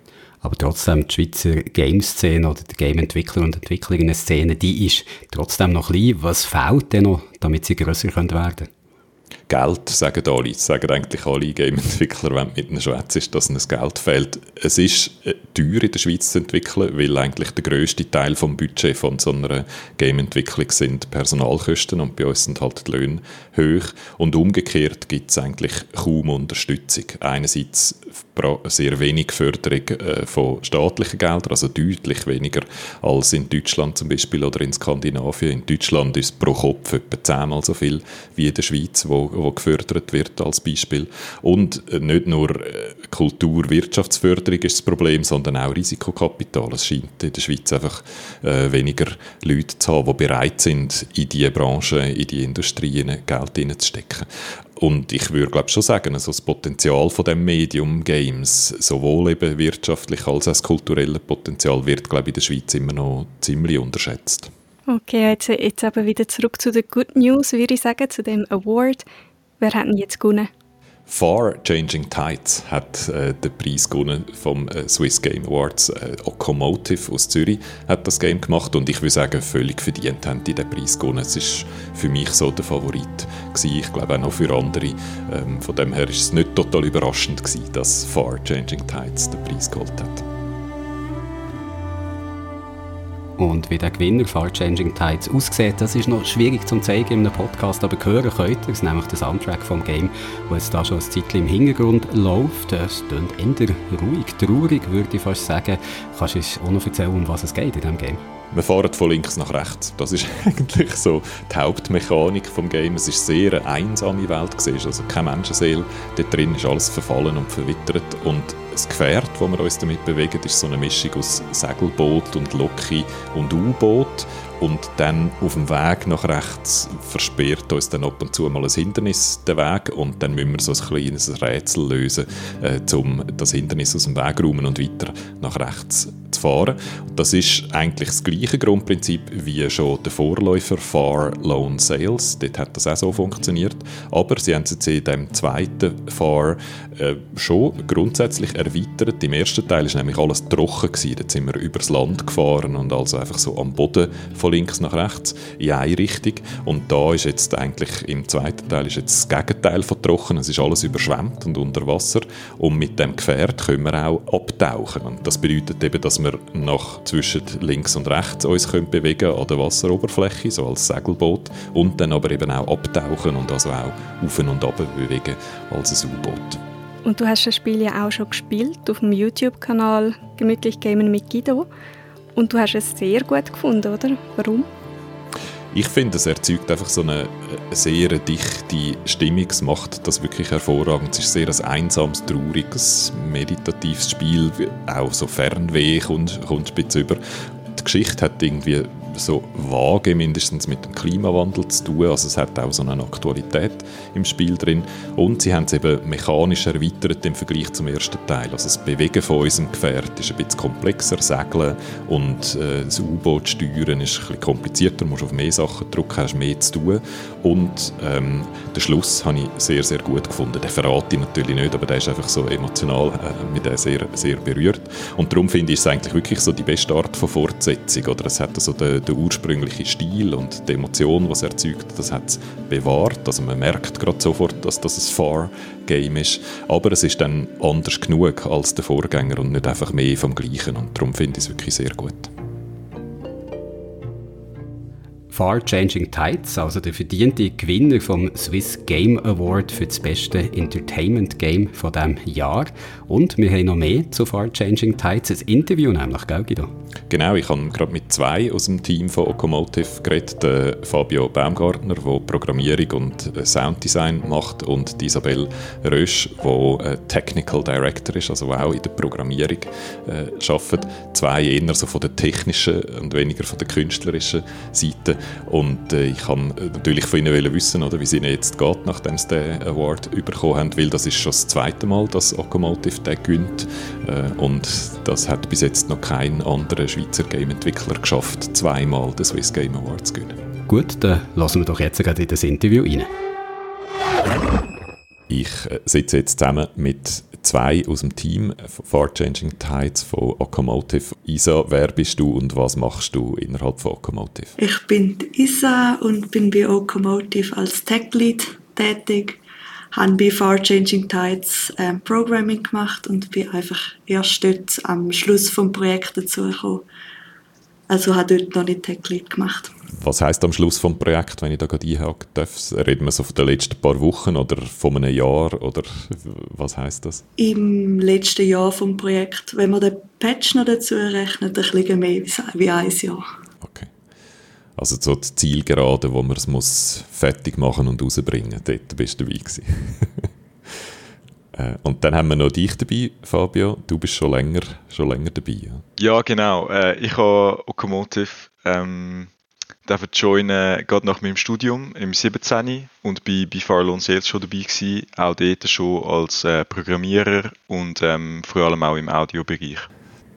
[SPEAKER 2] Aber trotzdem, die Schweizer Game-Szene oder die Game-Entwickler und Entwicklerinnen-Szene, die ist trotzdem noch klein. Was fehlt denn noch, damit sie grösser werden können?
[SPEAKER 5] Geld, sagen alle. Sagen eigentlich alle Game-Entwickler, wenn mit ihnen schwätzt, ist, dass ihnen das Geld fehlt. Es ist äh, teuer in der Schweiz zu entwickeln, weil eigentlich der grösste Teil vom Budget von so einer Game-Entwicklung sind Personalkosten und bei uns sind halt die Löhne hoch. Und umgekehrt gibt es eigentlich kaum Unterstützung. Einerseits sehr wenig Förderung äh, von staatlichen Geldern, also deutlich weniger als in Deutschland zum Beispiel oder in Skandinavien. In Deutschland ist pro Kopf etwa zehnmal so viel wie in der Schweiz, wo, wo gefördert wird als Beispiel. Und nicht nur äh, Kultur, Wirtschaftsförderung ist das Problem, sondern auch Risikokapital. Es scheint in der Schweiz einfach äh, weniger Leute zu haben, die bereit sind, in diese Branche, in die Industrie Geld hineinzustecken. Und ich würde glaube schon sagen, also das Potenzial von dem Medium Games, sowohl eben wirtschaftlich als auch das kulturelle Potenzial, wird glaube in der Schweiz immer noch ziemlich unterschätzt.
[SPEAKER 3] Okay, jetzt, jetzt aber wieder zurück zu den Good News, würde ich sagen, zu dem Award. Wer hat ihn jetzt gewonnen?
[SPEAKER 5] Far Changing Tides hat äh, den Preis gewonnen vom äh, Swiss Game Awards. Äh, Okomotive aus Zürich hat das Game gemacht und ich würde sagen, völlig verdient haben die den Preis gewonnen. Es ist für mich so der Favorit gewesen. Ich glaube auch noch für andere. Ähm, von dem her ist es nicht total überraschend gewesen, dass Far Changing Tides den Preis geholt hat.
[SPEAKER 2] Und wie der Gewinner Far Changing Tides aussieht, das ist noch schwierig zu zeigen in einem Podcast, aber hören könnt ihr es, nämlich der Soundtrack vom Game, wo jetzt da schon ein Zeitchen im Hintergrund läuft. Es klingt eher ruhig, traurig, würde ich fast sagen. Kannst du uns auch noch erzählen, um was es geht in diesem Game?
[SPEAKER 5] Wir fahren von links nach rechts. Das ist <laughs> eigentlich so die Hauptmechanik vom Game. Es ist sehr eine einsame Welt, also keine Menschenseele. Dort drin ist alles verfallen und verwittert und das Gefährt, das wir uns damit bewegen, ist so eine Mischung aus Segelboot und Loki und U-Boot. Und dann auf dem Weg nach rechts versperrt uns dann ab und zu mal ein Hindernis den Weg und dann müssen wir so ein kleines Rätsel lösen, äh, um das Hindernis aus dem Weg räumen und weiter nach rechts zu fahren. Das ist eigentlich das gleiche Grundprinzip wie schon der Vorläufer Far Loan Sales. Dort hat das auch so funktioniert. Aber sie haben es jetzt in dem zweiten Far äh, schon grundsätzlich erweitert. Im ersten Teil ist nämlich alles trocken gewesen. Dort sind wir übers Land gefahren und also einfach so am Boden von links nach rechts in eine Richtung. Und da ist jetzt eigentlich im zweiten Teil ist jetzt das Gegenteil von trocken. Es ist alles überschwemmt und unter Wasser. Und mit dem Gefährt können wir auch abtauchen. Und das bedeutet eben, dass wir nach zwischen links und rechts uns können bewegen an der Wasseroberfläche, so als Segelboot. Und dann aber eben auch abtauchen und also auch auf und ab bewegen als ein U-Boot.
[SPEAKER 3] Und du hast das Spiel ja auch schon gespielt auf dem YouTube-Kanal Gemütlich Gamen mit Guido. Und du hast es sehr gut gefunden, oder? Warum?
[SPEAKER 5] Ich finde, es erzeugt einfach so eine, sehr dichte Stimmung. Es macht das wirklich hervorragend. Es ist sehr ein einsames, trauriges, meditatives Spiel. Auch so Fernweh kommt, kommt spitz über. Die Geschichte hat irgendwie so vage mindestens mit dem Klimawandel zu tun. Also es hat auch so eine Aktualität im Spiel drin. Und sie haben es eben mechanisch erweitert im Vergleich zum ersten Teil. Also das Bewegen von unserem Gefährt ist ein bisschen komplexer, Segeln und äh, das U-Boot steuern ist ein bisschen komplizierter, du musst auf mehr Sachen drücken, hast mehr zu tun. Und ähm, den Schluss habe ich sehr, sehr gut gefunden. Den verrate ich natürlich nicht, aber der ist einfach so emotional, äh, mit der sehr, sehr berührt. Und darum finde ich es eigentlich wirklich so die beste Art von Fortsetzung. Oder es hat so den der ursprüngliche Stil und die Emotion, was er erzeugt, das hat es bewahrt. Also man merkt gerade sofort, dass das ein Far-Game ist. Aber es ist dann anders genug als der Vorgänger und nicht einfach mehr vom Gleichen. Und darum finde ich es wirklich sehr gut.
[SPEAKER 2] Far Changing Tides, also der verdiente Gewinner vom Swiss Game Award für das beste Entertainment Game von diesem Jahr. Und wir haben noch mehr zu Far Changing Tides, ein Interview nämlich, gell Guido?
[SPEAKER 5] Genau, ich habe gerade mit zwei aus dem Team von Okomotive geredet, Fabio Baumgartner, der Programmierung und äh, Sounddesign macht und die Isabelle Rösch, die äh, Technical Director ist, also auch in der Programmierung äh, arbeitet. Zwei eher so von der technischen und weniger von der künstlerischen Seite. Und äh, ich kann natürlich von ihnen wissen, oder, wie es ihnen jetzt geht, nachdem sie den Award bekommen haben, weil das ist schon das zweite Mal, dass Okomotive den gewinnt. Äh, und das hat bis jetzt noch kein anderer Schweizer Game-Entwickler geschafft, zweimal den Swiss Game Award zu gewinnen.
[SPEAKER 2] Gut, dann lassen wir doch jetzt gerade in das Interview rein.
[SPEAKER 5] Ich äh, sitze jetzt zusammen mit zwei aus dem Team Far Changing Tides von Okomotive. Isa, wer bist du und was machst du innerhalb von Okomotive?
[SPEAKER 10] Ich bin Isa und bin bei Okomotive als Tech Lead tätig. Habe bei Far Changing Tides ähm, Programming gemacht und bin einfach erst dort am Schluss vom Projekt dazugekommen. Also habe dort noch nicht Tech Lead gemacht.
[SPEAKER 5] Was heißt am Schluss vom Projekt, wenn ich da gerade einhaken darf? Reden wir so von den letzten paar Wochen oder von einem Jahr oder was heißt das?
[SPEAKER 10] Im letzten Jahr vom Projekt, wenn man den Patch noch dazu rechnet, ein bisschen mehr wie ein Jahr.
[SPEAKER 5] Also so die Zielgerade, wo man es muss fertig machen und rausbringen, dort bist du dabei. <laughs> Äh, und dann haben wir noch dich dabei, Fabio. Du bist schon länger, schon länger dabei. Ja,
[SPEAKER 9] ja genau. Äh, ich habe Okomotive ähm, dürfen joinen, gerade nach meinem Studium im 17. und bei, bei Farlon Sales schon dabei gewesen, auch dort schon als äh, Programmierer und ähm, vor allem auch im Audiobereich.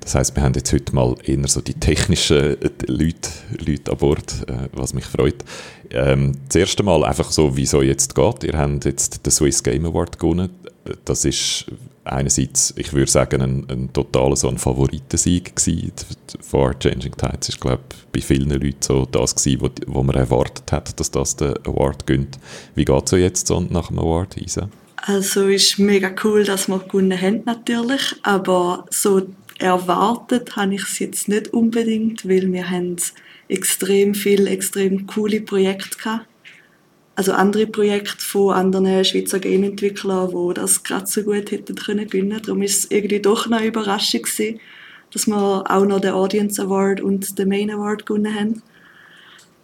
[SPEAKER 5] Das heißt, wir haben jetzt heute mal eher so die technischen äh, Leute, Leute an Bord, äh, was mich freut. Ähm, das erste Mal einfach so, wie es jetzt geht. Ihr habt jetzt den Swiss Game Award gewonnen. Das ist einerseits, ich würde sagen, ein, ein totaler so ein Favoritensieg gewesen. Vor Changing Tides ist, glaube ich, bei vielen Leuten so das gewesen, wo, wo man erwartet hat, dass das den Award gönnt. Wie geht es euch jetzt so nach dem Award, Isa?
[SPEAKER 10] Also ist mega cool, dass wir gewonnen haben natürlich, aber so erwartet habe ich es jetzt nicht unbedingt, weil wir haben extrem viele, extrem coole Projekte gehabt. Also andere Projekte von anderen Schweizer Game-Entwicklern, die das gerade so gut hätten können. Darum ist es irgendwie doch eine Überraschung gewesen, dass wir auch noch den Audience Award und den Main Award gewonnen haben.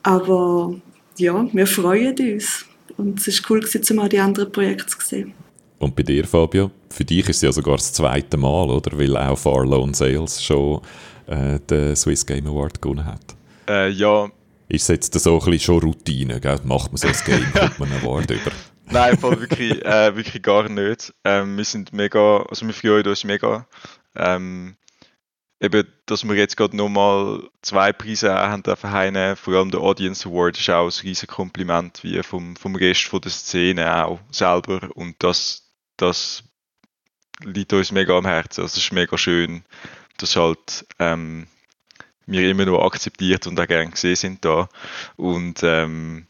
[SPEAKER 10] Aber ja, wir freuen uns. Und es ist cool gewesen, mal die anderen Projekte zu sehen.
[SPEAKER 5] Und bei dir, Fabio? Für dich ist es ja sogar das zweite Mal, oder? Weil auch Far Loan Sales schon äh, den Swiss Game Award gewonnen hat.
[SPEAKER 9] Äh, ja.
[SPEAKER 5] Ist es jetzt so ein bisschen schon Routine, gell? Macht man so ein Game, <laughs> kommt man einen Award über?
[SPEAKER 9] Nein, voll wirklich, äh, wirklich gar nicht. Ähm, wir sind mega, also wir freuen uns mega. Ähm, eben, dass wir jetzt gerade nochmal zwei Preise haben dürfen vor allem der Audience Award ist auch ein riesiges Kompliment, wie vom, vom Rest von der Szene auch selber und das, das liegt uns mega am Herzen. Also es ist mega schön, dass halt ähm, wir immer noch akzeptiert und auch gerne gesehen sind da. Und ähm,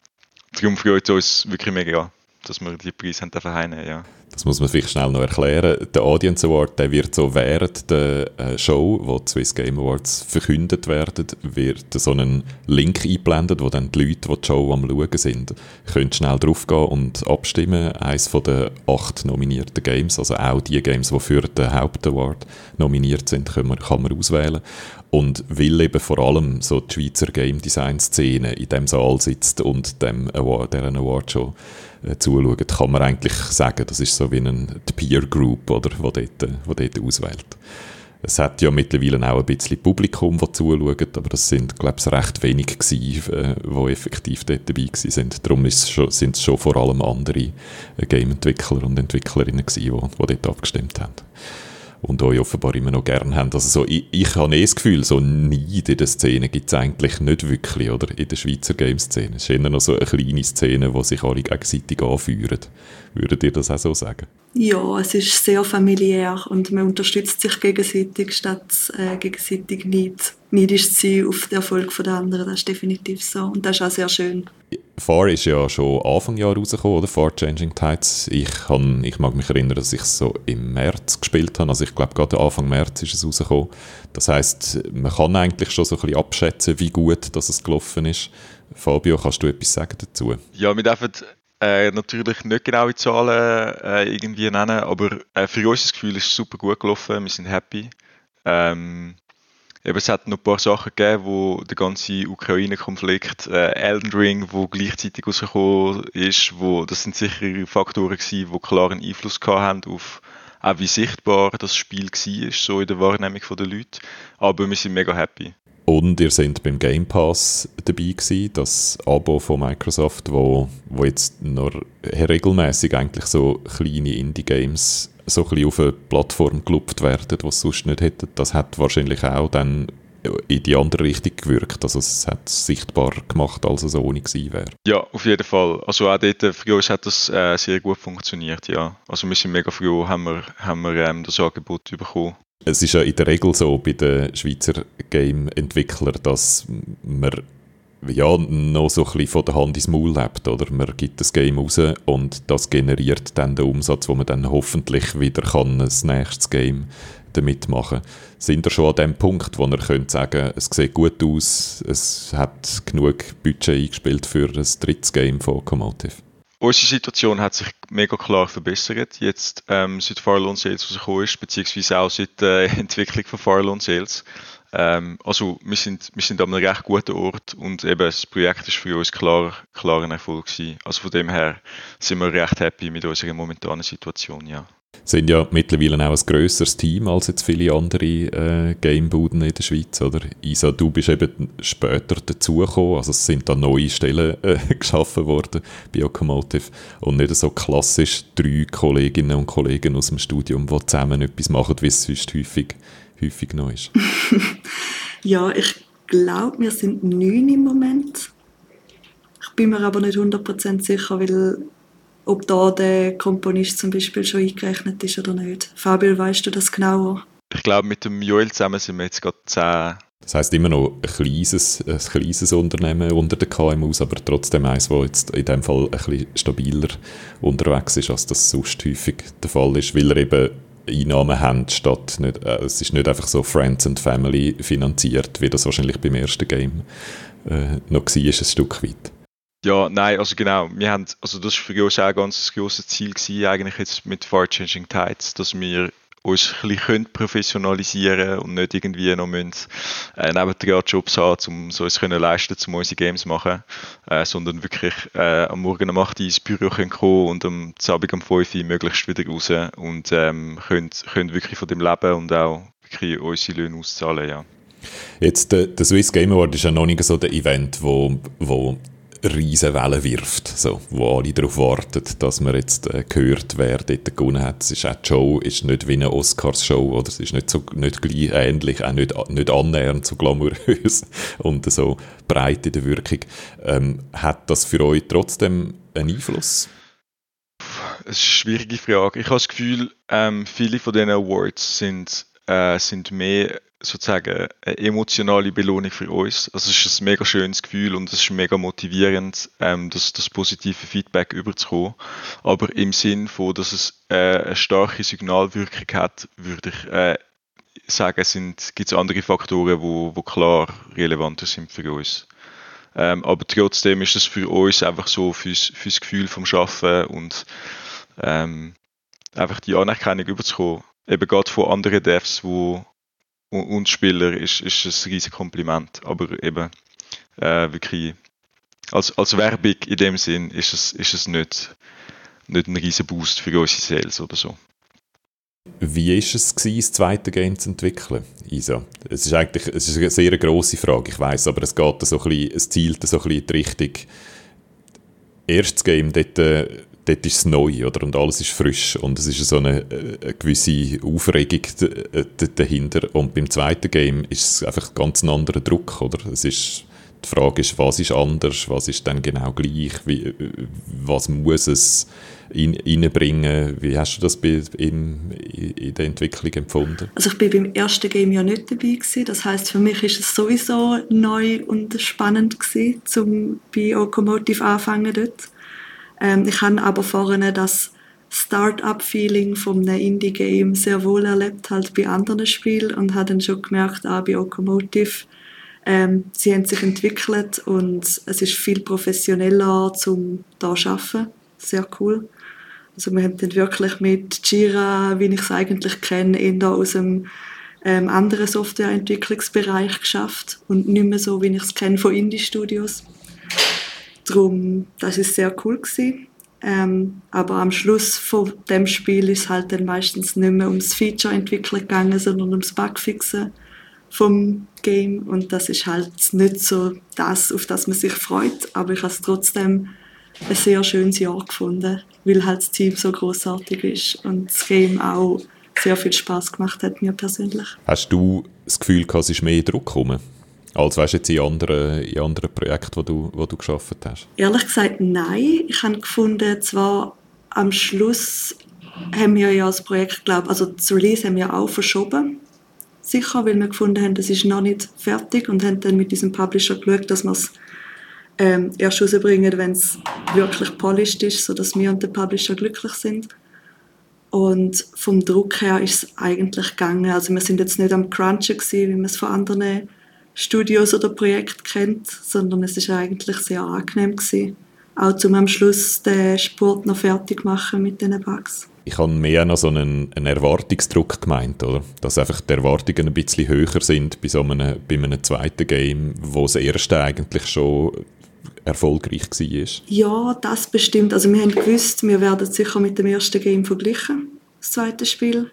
[SPEAKER 9] darum freut es uns wirklich mega, dass wir die Preise haben dürfen ja.
[SPEAKER 5] Das muss man vielleicht schnell noch erklären. Der Audience Award, der wird so während der äh, Show, wo die Swiss Game Awards verkündet werden, wird so einen Link eingeblendet, wo dann die Leute, die die Show am schauen sind, können schnell draufgehen und abstimmen. Eines von den acht nominierten Games, also auch die Games, die für den Hauptaward nominiert sind, kann man, kann man auswählen. Und weil eben vor allem so die Schweizer Game Design Szene in dem Saal sitzt und dem Award, deren Award Show äh, zuschauen, kann man eigentlich sagen, das ist so wie eine Peer Group, oder, wo dort, wo dort auswählt. Es hat ja mittlerweile auch ein bisschen Publikum, das zuschaut, aber das sind, glaube ich, recht wenig gewesen, äh, die effektiv dort dabei sind. Darum schon, sind es schon vor allem andere äh, Game-Entwickler und Entwicklerinnen gewesen, die, die dort abgestimmt haben und euch offenbar immer noch gern haben. Also so, ich, ich habe eh das Gefühl, so Neid in der Szene gibt es eigentlich nicht wirklich, oder? In der Schweizer Game-Szene. Es ist eher noch so eine kleine Szene, wo sich alle gegenseitig anführen. Würdet ihr das auch so sagen?
[SPEAKER 10] Ja, es ist sehr familiär und man unterstützt sich gegenseitig, statt äh, gegenseitig nicht neidisch zu sein auf den Erfolg der anderen. Das ist definitiv so und das ist auch sehr schön.
[SPEAKER 5] Far ist ja schon Anfang Jahr rausgekommen, oder? Far Changing Tides. Ich, kann, ich mag mich erinnern, dass ich es so im März gespielt habe. Also ich glaube, gerade Anfang März ist es rausgekommen. Das heißt, man kann eigentlich schon so ein bisschen abschätzen, wie gut dass es gelaufen ist. Fabio, kannst du etwas sagen dazu?
[SPEAKER 9] Ja, wir dürfen äh, natürlich nicht genaue Zahlen äh, irgendwie nennen, aber äh, für uns das Gefühl ist super gut gelaufen. Wir sind happy. Ähm, Eben, es hat noch ein paar Sachen gegeben, wo der ganze Ukraine-Konflikt, äh, Elden Ring, wo gleichzeitig rausgekommen ist, wo, das sind sicher Faktoren gewesen, die klaren Einfluss gehabt haben auf auch wie sichtbar das Spiel war, so in der Wahrnehmung der Leute. Aber wir sind mega happy.
[SPEAKER 5] Und ihr seid beim Game Pass dabei gewesen, das Abo von Microsoft, wo, wo jetzt noch regelmäßig eigentlich so kleine Indie-Games so ein bisschen auf eine Plattform gelupft werden, die es sonst nicht hätte. Das hat wahrscheinlich auch dann in die andere Richtung gewirkt. Also es hat es sichtbarer gemacht, als es ohne gewesen wäre.
[SPEAKER 9] Ja, auf jeden Fall. Also auch dort, äh, für uns hat das äh, sehr gut funktioniert, ja. Also wir sind mega froh, haben wir, haben wir ähm, das Angebot bekommen.
[SPEAKER 5] Es ist ja in der Regel so bei den Schweizer Game-Entwicklern, dass man ja, noch so ein bisschen von der Hand ins Maul lebt, oder? Man gibt das Game raus und das generiert dann den Umsatz, wo man dann hoffentlich wieder kann ein nächstes Game damit machen kann. Sind wir schon an dem Punkt, wo ihr könnt sagen, es sieht gut aus, es hat genug Budget eingespielt für ein drittes Game von Comotive?
[SPEAKER 9] Unsere Situation hat sich mega klar verbessert, jetzt ähm, seit Farlon Sales rausgekommen ist, beziehungsweise auch seit der äh, <laughs> Entwicklung von Farlon Sales. Ähm, also wir sind, wir sind an einem recht guten Ort und eben das Projekt ist für uns klar, klar ein Erfolg gewesen. Also von dem her sind wir recht happy mit unserer momentanen Situation, ja.
[SPEAKER 5] Sind ja mittlerweile auch ein grösseres Team als jetzt viele andere äh, Gamebuden in der Schweiz, oder? Isa, du bist eben später dazugekommen, also es sind da neue Stellen <laughs> äh, geschaffen worden bei Automotive und nicht so klassisch drei Kolleginnen und Kollegen aus dem Studium, die zusammen etwas machen, wie es sonst häufig häufig noch ist? <laughs>
[SPEAKER 10] ja, ich glaube, wir sind neun im Moment. Ich bin mir aber nicht 100% sicher, weil ob da der Komponist zum Beispiel schon eingerechnet ist oder nicht. Fabio, weißt du das genauer?
[SPEAKER 9] Ich glaube, mit dem Joel zusammen sind wir jetzt gerade zehn.
[SPEAKER 5] Das heißt immer noch ein kleines, ein kleines Unternehmen unter den KMUs, aber trotzdem eins, das jetzt in dem Fall ein bisschen stabiler unterwegs ist, als das sonst häufig der Fall ist, weil er eben Einnahmen haben, statt nicht, äh, es ist nicht einfach so Friends and Family finanziert, wie das wahrscheinlich beim ersten Game äh, noch war, ein Stück weit.
[SPEAKER 9] Ja, nein, also genau, wir haben, also das war für uns auch ein ganz grosses Ziel gewesen, eigentlich jetzt mit Far Changing Tides, dass wir uns ein bisschen professionalisieren und nicht irgendwie noch müssen, äh, nebendran Jobs haben, um so uns können leisten, um unsere Games zu machen, äh, sondern wirklich äh, am Morgen um 8 Uhr ins Büro können kommen und am Abend um 5 Uhr möglichst wieder raus und ähm, können, können wirklich von dem leben und auch wirklich unsere Löhne auszahlen, ja.
[SPEAKER 5] Jetzt, der, der Swiss Game Award ist ja noch nicht so der Event, wo, wo riesen Wellen wirft, so, wo alle darauf warten, dass man jetzt äh, hört, wer dort gewonnen hat. Es ist auch die Show ist nicht wie eine Oscars-Show, oder es ist nicht, so, nicht gleich ähnlich, auch nicht, nicht annähernd so glamourös <laughs> und so breit in der Wirkung. Ähm, hat das für euch trotzdem einen Einfluss?
[SPEAKER 9] Das ist eine schwierige Frage. Ich habe das Gefühl, ähm, viele von diesen Awards sind, äh, sind mehr sozusagen eine emotionale Belohnung für uns. Also es ist ein mega schönes Gefühl und es ist mega motivierend, ähm, das, das positive Feedback überzukommen. Aber im Sinn von, dass es äh, eine starke Signalwirkung hat, würde ich äh, sagen, gibt es andere Faktoren, wo, wo klar relevanter sind für uns. Ähm, aber trotzdem ist es für uns einfach so fürs, fürs Gefühl vom Schaffen und ähm, einfach die Anerkennung überzukommen. Eben gerade von anderen Devs, wo und Spieler ist, ist ein riesiges Kompliment. Aber eben äh, wirklich als, als Werbung in dem Sinn ist es, ist es nicht, nicht ein riesiger Boost für unsere Sales oder so.
[SPEAKER 5] Wie war es, gewesen, das zweite Game zu entwickeln, Isa? Es ist eigentlich es ist eine sehr grosse Frage, ich weiß, aber es geht so ein bisschen, es zielt so ein bisschen in die Richtung. Erstes Game, dort, äh, dort ist es neu oder? und alles ist frisch und es ist so eine, äh, eine gewisse Aufregung äh, dahinter. Und beim zweiten Game ist es einfach ganz ein anderer Druck. Oder? Es ist, die Frage ist, was ist anders, was ist dann genau gleich, wie, äh, was muss es in, reinbringen? Wie hast du das in, in der Entwicklung empfunden?
[SPEAKER 10] Also ich bin beim ersten Game ja nicht dabei gewesen. Das heißt für mich ist es sowieso neu und spannend gewesen, zum bei Okomotive anfangen dort. Ähm, ich habe aber vorne das Start-up-Feeling vom Indie-Game sehr wohl erlebt, halt bei anderen Spielen und habe dann schon gemerkt, ah, bei Okomotive, ähm, sie haben sich entwickelt und es ist viel professioneller zum da arbeiten. Sehr cool. Also wir haben dann wirklich mit Jira, wie ich es eigentlich kenne, eher aus dem ähm, anderen Softwareentwicklungsbereich geschafft und nicht mehr so, wie ich es kenne von Indie-Studios. Darum, das ist sehr cool gewesen. Ähm, aber am Schluss von dem Spiel ist halt dann meistens nicht mehr ums Feature entwickeln gegangen, sondern ums Bugfixen vom Game und das ist halt nicht so das, auf das man sich freut, aber ich habe es trotzdem ein sehr schönes Jahr gefunden, weil halt das Team so großartig ist und das Game auch sehr viel Spaß gemacht hat mir persönlich.
[SPEAKER 5] Hast du das Gefühl, es ist mehr Druck gekommen? Als weißt jetzt in anderen, in anderen Projekten, die du, wo du geschafft hast?
[SPEAKER 10] Ehrlich gesagt, nein. Ich habe gefunden, zwar am Schluss haben wir ja das Projekt, glaube also das Release haben wir auch verschoben. Sicher, weil wir gefunden haben, das ist noch nicht fertig und haben dann mit diesem Publisher geschaut, dass wir es ähm, erst rausbringen, wenn es wirklich polished ist, sodass wir und der Publisher glücklich sind. Und vom Druck her ist es eigentlich gegangen. Also wir sind jetzt nicht am Crunchen gewesen, wie man es von anderen Studios oder Projekten kennt, sondern es ist eigentlich sehr angenehm gewesen, auch zum am Schluss den Sport noch fertig machen mit diesen Bugs.
[SPEAKER 5] Ich habe mehr noch so einen, einen, Erwartungsdruck gemeint, oder? Dass einfach die Erwartungen ein bisschen höher sind bei so einem, bei einem zweiten Game, wo das erste eigentlich schon erfolgreich war.
[SPEAKER 10] Ja, das bestimmt. Also wir haben gewusst, wir werden sicher mit dem ersten Game verglichen, das zweite Spiel.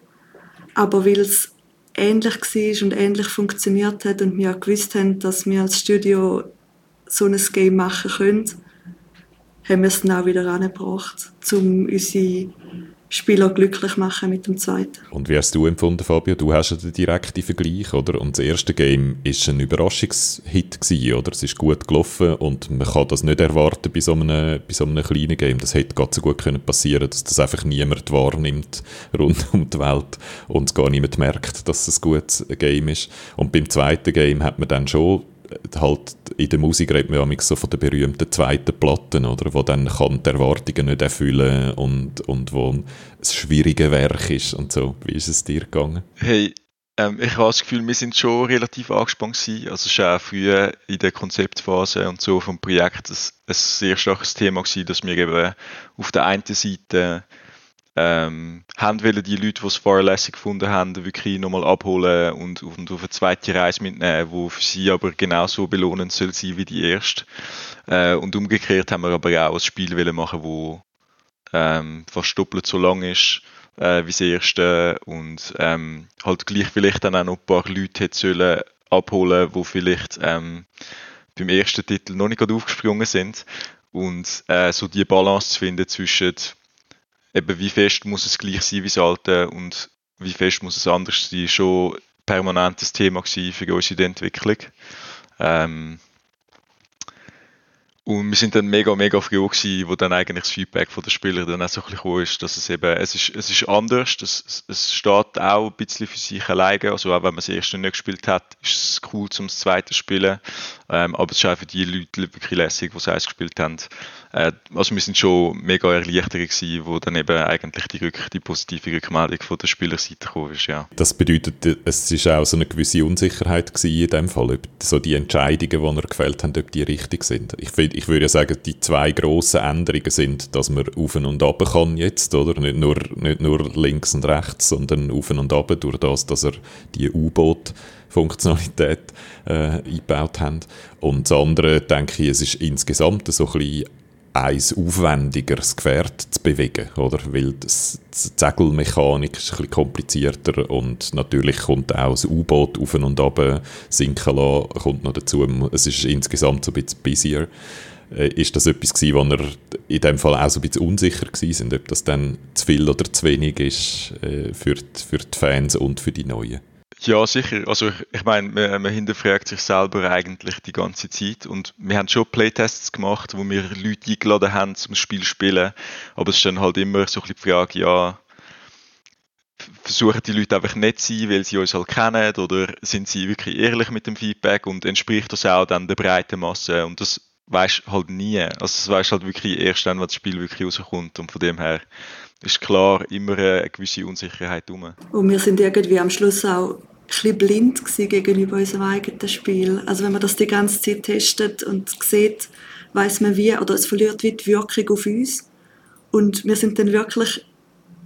[SPEAKER 10] Aber weil es ähnlich war und ähnlich funktioniert hat und wir gewusst haben, dass wir als Studio so ein Game machen können, haben wir es dann auch wieder angebracht, um unsere Spieler glücklich machen mit dem zweiten.
[SPEAKER 5] Und wie hast du empfunden, Fabio? Du hast ja den direkten Vergleich, oder? Und das erste Game ist ein Überraschungshit gewesen, oder? Es ist gut gelaufen und man kann das nicht erwarten bei so einem, bei so einem kleinen Game. Das hätte ganz so gut können passieren, dass das einfach niemand wahrnimmt rund um die Welt und gar niemand merkt, dass es ein gutes Game ist. Und beim zweiten Game hat man dann schon halt in der Musik redet man ja so von der berühmten zweiten Platten, oder, wo dann kann die Erwartungen nicht erfüllen und, und wo ein schwieriges Werk ist und so. Wie ist es dir gegangen?
[SPEAKER 9] Hey, ähm, ich habe das Gefühl, wir sind schon relativ angespannt gewesen. Also war auch früher in der Konzeptphase und so vom Projekt ein, ein sehr starkes Thema gewesen, dass wir eben auf der einen Seite ähm, haben wollen die Leute, die es fahrlässig gefunden haben, wirklich nochmal abholen und, und auf eine zweite Reise mitnehmen, die für sie aber genauso belohnend soll sein wie die erste. Äh, und umgekehrt haben wir aber auch ein Spiel wollen machen, wo ähm, fast doppelt so lang ist äh, wie das erste und ähm, halt gleich vielleicht dann auch noch ein paar Leute hätte sollen abholen, wo vielleicht ähm, beim ersten Titel noch nicht gerade aufgesprungen sind und äh, so die Balance zu finden zwischen eben wie fest muss es gleich sein wie das alte und wie fest muss es anders sein, schon permanentes Thema für uns in der Entwicklung. Ähm, und wir sind dann mega, mega froh gewesen, wo dann eigentlich das Feedback von den Spielern dann auch so ein bisschen ist, dass es eben, es ist, es ist anders, es, es steht auch ein bisschen für sich alleine, also auch wenn man das erste nicht gespielt hat, ist es cool zum zweiten spielen, ähm, aber es ist auch für die Leute wirklich lässig, die es gespielt haben. Äh, also wir sind schon mega erleichtert gewesen, wo dann eben eigentlich die, Rück die positive Rückmeldung von der Spielerseite gekommen ist, ja.
[SPEAKER 5] Das bedeutet, es ist auch so eine gewisse Unsicherheit gewesen in dem Fall, ob so die Entscheidungen, die er gefällt haben, ob die richtig sind. Ich finde, ich würde ja sagen, die zwei grossen Änderungen sind, dass man auf und ab kann jetzt, oder? Nicht nur, nicht nur links und rechts, sondern auf und ab durch das, dass er die U-Boot Funktionalität äh, eingebaut haben. Und das andere, denke ich, es ist insgesamt so ein bisschen ein aufwendigeres Gefährt zu bewegen, oder? Weil die Segelmechanik ist ein bisschen komplizierter und natürlich kommt auch das U-Boot auf und ab sinken lassen, kommt noch dazu. Es ist insgesamt so ein bisschen busier. Äh, ist das etwas gewesen, wo er in dem Fall auch so ein bisschen unsicher gewesen sind, ob das dann zu viel oder zu wenig ist äh, für, die, für die Fans und für die Neuen?
[SPEAKER 9] Ja, sicher. Also ich meine, man, man, hinterfragt sich selber eigentlich die ganze Zeit und wir haben schon Playtests gemacht, wo wir Leute eingeladen haben zum Spiel spielen, aber es ist dann halt immer so ein bisschen die Frage, ja, versuchen die Leute einfach nicht zu sein, weil sie uns halt kennen oder sind sie wirklich ehrlich mit dem Feedback und entspricht das auch dann der breiten Masse und das weißt halt nie. Also das weißt halt wirklich erst dann, wenn das Spiel wirklich rauskommt. Und von dem her ist klar immer eine gewisse Unsicherheit rum.
[SPEAKER 10] Und wir sind irgendwie am Schluss auch ein bisschen blind gegenüber unserem eigenen Spiel. Also wenn man das die ganze Zeit testet und sieht, weiß man wie, oder es verliert wie die Wirkung auf uns. Und wir sind dann wirklich,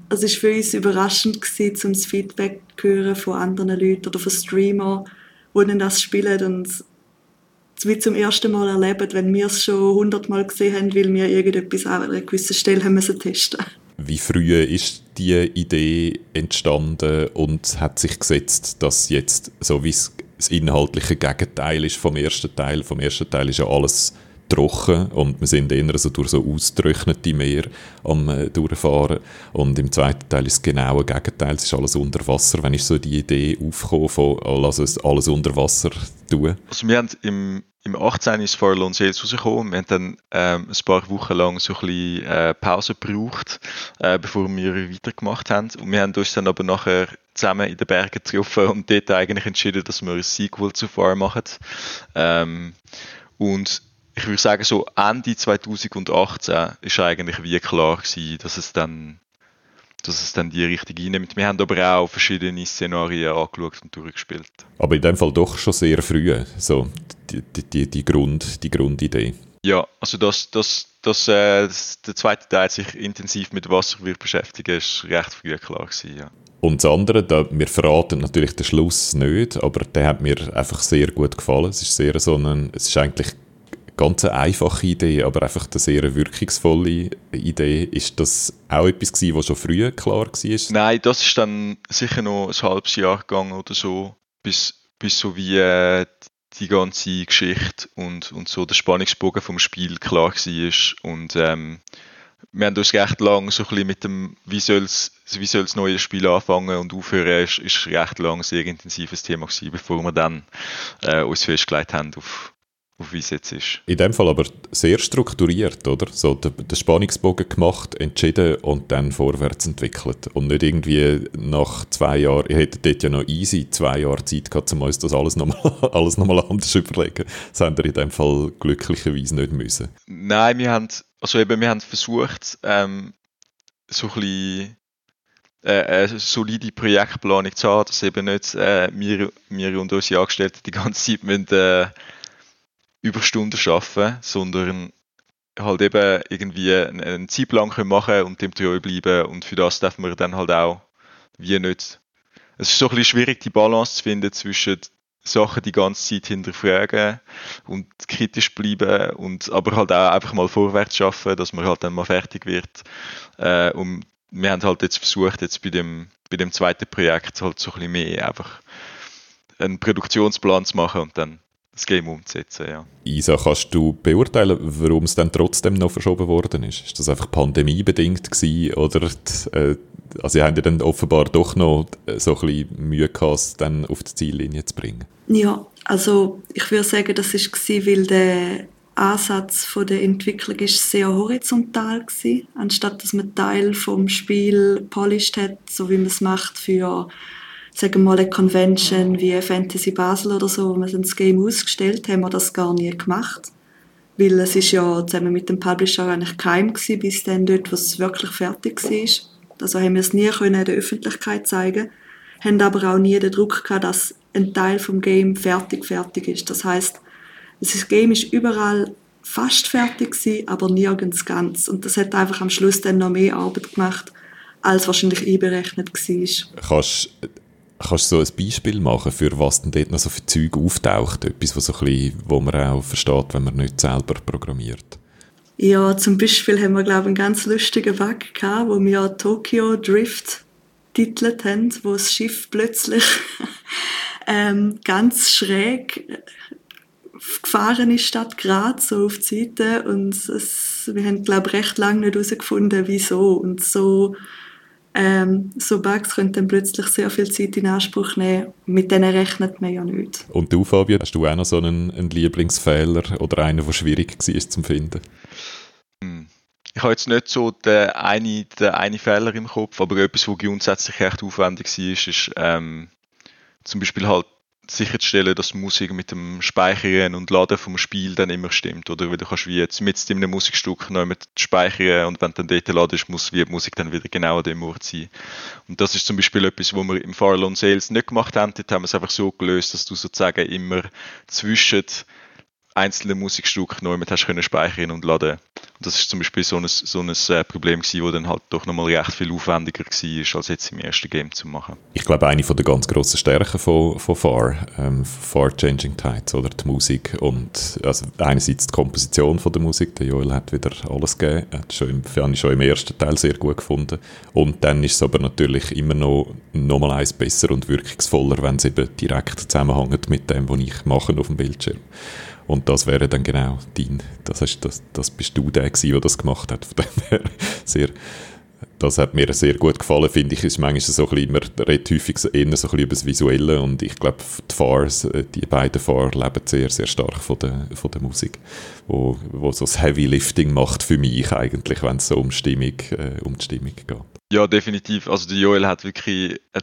[SPEAKER 10] also es war für uns überraschend gewesen, um das Feedback zu hören von anderen Leuten oder von Streamern, die dann das spielen und wie zum ersten Mal erleben, wenn wir es schon hundertmal gesehen haben, weil wir irgendetwas an einer gewissen Stelle haben müssen testen
[SPEAKER 5] Wie früh ist die Idee entstanden und hat sich gesetzt, dass jetzt, so wie es das inhaltliche Gegenteil ist vom ersten Teil, vom ersten Teil ist ja alles trocken und wir sind eher so durch so ausgetrocknete Meer am äh, durchfahren und im zweiten Teil ist es genau das Gegenteil, es ist alles unter Wasser. Wenn ich so die Idee aufgekommen von also alles unter Wasser tun?
[SPEAKER 9] Also wir haben im im 18. ist Farallon Sales rausgekommen. Wir haben dann ähm, ein paar Wochen lang so ein bisschen äh, Pause gebraucht, äh, bevor wir weitergemacht haben. Und wir haben uns dann aber nachher zusammen in den Bergen getroffen und dort eigentlich entschieden, dass wir ein Sequel zu Far machen. Ähm, und ich würde sagen, so Ende 2018 ist eigentlich wie klar gewesen, dass es dann dass es dann die Richtung einnimmt. Wir haben aber auch verschiedene Szenarien angeschaut und durchgespielt.
[SPEAKER 5] Aber in dem Fall doch schon sehr früh, so die, die, die, Grund, die Grundidee.
[SPEAKER 9] Ja, also dass, dass, dass äh, der zweite Teil sich intensiv mit Wasser wird beschäftigen, ist recht früh klar gewesen, ja.
[SPEAKER 5] Und das andere, da, wir verraten natürlich den Schluss nicht, aber der hat mir einfach sehr gut gefallen. Es ist sehr so ein, es ist eigentlich ganz eine einfache Idee, aber einfach eine sehr wirkungsvolle Idee. Ist das auch etwas gewesen, was schon früher klar war?
[SPEAKER 9] Nein, das ist dann sicher noch ein halbes Jahr gegangen oder so, bis, bis so wie äh, die ganze Geschichte und, und so der Spannungsbogen vom Spiel klar war. Und ähm, wir haben uns recht lang so ein mit dem, wie soll wie soll's neue Spiel anfangen und aufhören, ist, ist recht lang ein sehr intensives Thema gewesen, bevor wir dann äh, uns festgelegt haben auf, auf wie es jetzt ist.
[SPEAKER 5] In dem Fall aber sehr strukturiert, oder? So den, Spannungsbogen gemacht, entschieden und dann vorwärts entwickelt. Und nicht irgendwie nach zwei Jahren, ihr hättet dort ja noch easy zwei Jahre Zeit gehabt, um uns das alles nochmal <laughs> alles noch anders überlegen. Das haben wir in dem Fall glücklicherweise nicht müssen.
[SPEAKER 9] Nein, wir haben, also eben, wir haben versucht, ähm, so ein bisschen äh, eine solide Projektplanung zu haben, dass eben nicht äh, wir, wir und unsere Angestellten die ganze Zeit müssen, äh, Überstunden schaffen, sondern halt eben irgendwie einen Zeitplan können machen und dem treu bleiben und für das darf man dann halt auch wie nicht. Es ist so ein bisschen schwierig, die Balance zu finden zwischen Sachen die ganze Zeit hinterfragen und kritisch bleiben und aber halt auch einfach mal vorwärts schaffen, dass man halt dann mal fertig wird. Äh, und wir haben halt jetzt versucht, jetzt bei dem, bei dem zweiten Projekt halt so ein bisschen mehr einfach einen Produktionsplan zu machen und dann das Game umzusetzen, ja.
[SPEAKER 5] Isa, kannst du beurteilen, warum es dann trotzdem noch verschoben worden ist? Ist das einfach pandemiebedingt gewesen oder die, äh, also ihr habt ja dann offenbar doch noch so ein bisschen Mühe gehabt, es dann auf die Ziellinie zu bringen?
[SPEAKER 10] Ja, also ich würde sagen, das war, weil der Ansatz von der Entwicklung ist sehr horizontal war, anstatt dass man Teil vom Spiel polished hat, so wie man es macht für sagen wir mal eine Convention wie Fantasy Basel oder so, wo wir das Game ausgestellt haben, wir das gar nie gemacht. Weil es ist ja zusammen mit dem Publisher eigentlich geheim gewesen, bis dann dort, was wirklich fertig war. Also haben wir es nie können der Öffentlichkeit zeigen, haben aber auch nie den Druck gehabt, dass ein Teil vom Game fertig fertig ist. Das heißt, das Game ist überall fast fertig gewesen, aber nirgends ganz. Und das hat einfach am Schluss dann noch mehr Arbeit gemacht, als wahrscheinlich einberechnet war.
[SPEAKER 5] Kannst Kannst du so ein Beispiel machen, für was denn dort noch so für Zeug auftaucht? Etwas, was so ein bisschen, wo man auch versteht, wenn man nicht selber programmiert?
[SPEAKER 10] Ja, zum Beispiel haben wir, glaube ich, einen ganz lustigen Bug gehabt, wo wir Tokyo Drift titelt haben, wo das Schiff plötzlich <laughs> ähm, ganz schräg gefahren ist statt gerade so auf die Seite und es, wir haben glaube ich recht lange nicht herausgefunden wieso und so ähm, so Bugs können dann plötzlich sehr viel Zeit in Anspruch nehmen. Mit denen rechnet man ja nicht.
[SPEAKER 5] Und du, Fabian, hast du auch noch so einen, einen Lieblingsfehler oder einen, der schwierig war zu finden?
[SPEAKER 9] Hm. Ich habe jetzt nicht so den einen, den einen Fehler im Kopf, aber etwas, was grundsätzlich echt aufwendig war, ist, ist ähm, zum Beispiel halt sicherzustellen, dass die Musik mit dem Speichern und Laden vom Spiel dann immer stimmt. Oder weil du kannst wie jetzt mit in Musikstück noch mit speichern und wenn du dann dort ladest, muss wie die Musik dann wieder genau an dem Ort sein. Und das ist zum Beispiel etwas, wo wir im Farallon Sales nicht gemacht haben. Dort haben wir es einfach so gelöst, dass du sozusagen immer zwischen einzelne Musikstücke neu mit hast können speichern und laden. Und das ist zum Beispiel so ein, so ein äh, Problem wo dann halt doch nochmal recht viel aufwendiger war, als jetzt im ersten Game zu machen.
[SPEAKER 5] Ich glaube, eine der ganz grossen Stärken von, von FAR, ähm, FAR Changing Tides, oder die Musik und also einerseits die Komposition von der Musik, der Joel hat wieder alles gegeben, hat schon im, habe ich schon im ersten Teil sehr gut gefunden und dann ist es aber natürlich immer noch nochmal eins besser und wirkungsvoller, wenn es eben direkt zusammenhängt mit dem, was ich mache auf dem Bildschirm. Und das wäre dann genau dein, das, ist, das, das bist du der gewesen, der das gemacht hat. Sehr, das hat mir sehr gut gefallen, finde ich. Ist manchmal so bisschen, man redet häufig eher so ein bisschen über das Visuelle und ich glaube, die Fars, äh, die beiden Fahrer leben sehr, sehr stark von der, von der Musik, wo, wo so das Heavy Lifting macht für mich eigentlich, wenn es so um, Stimmung, äh, um die Stimmung geht.
[SPEAKER 9] Ja, definitiv. Also Joel hat wirklich äh,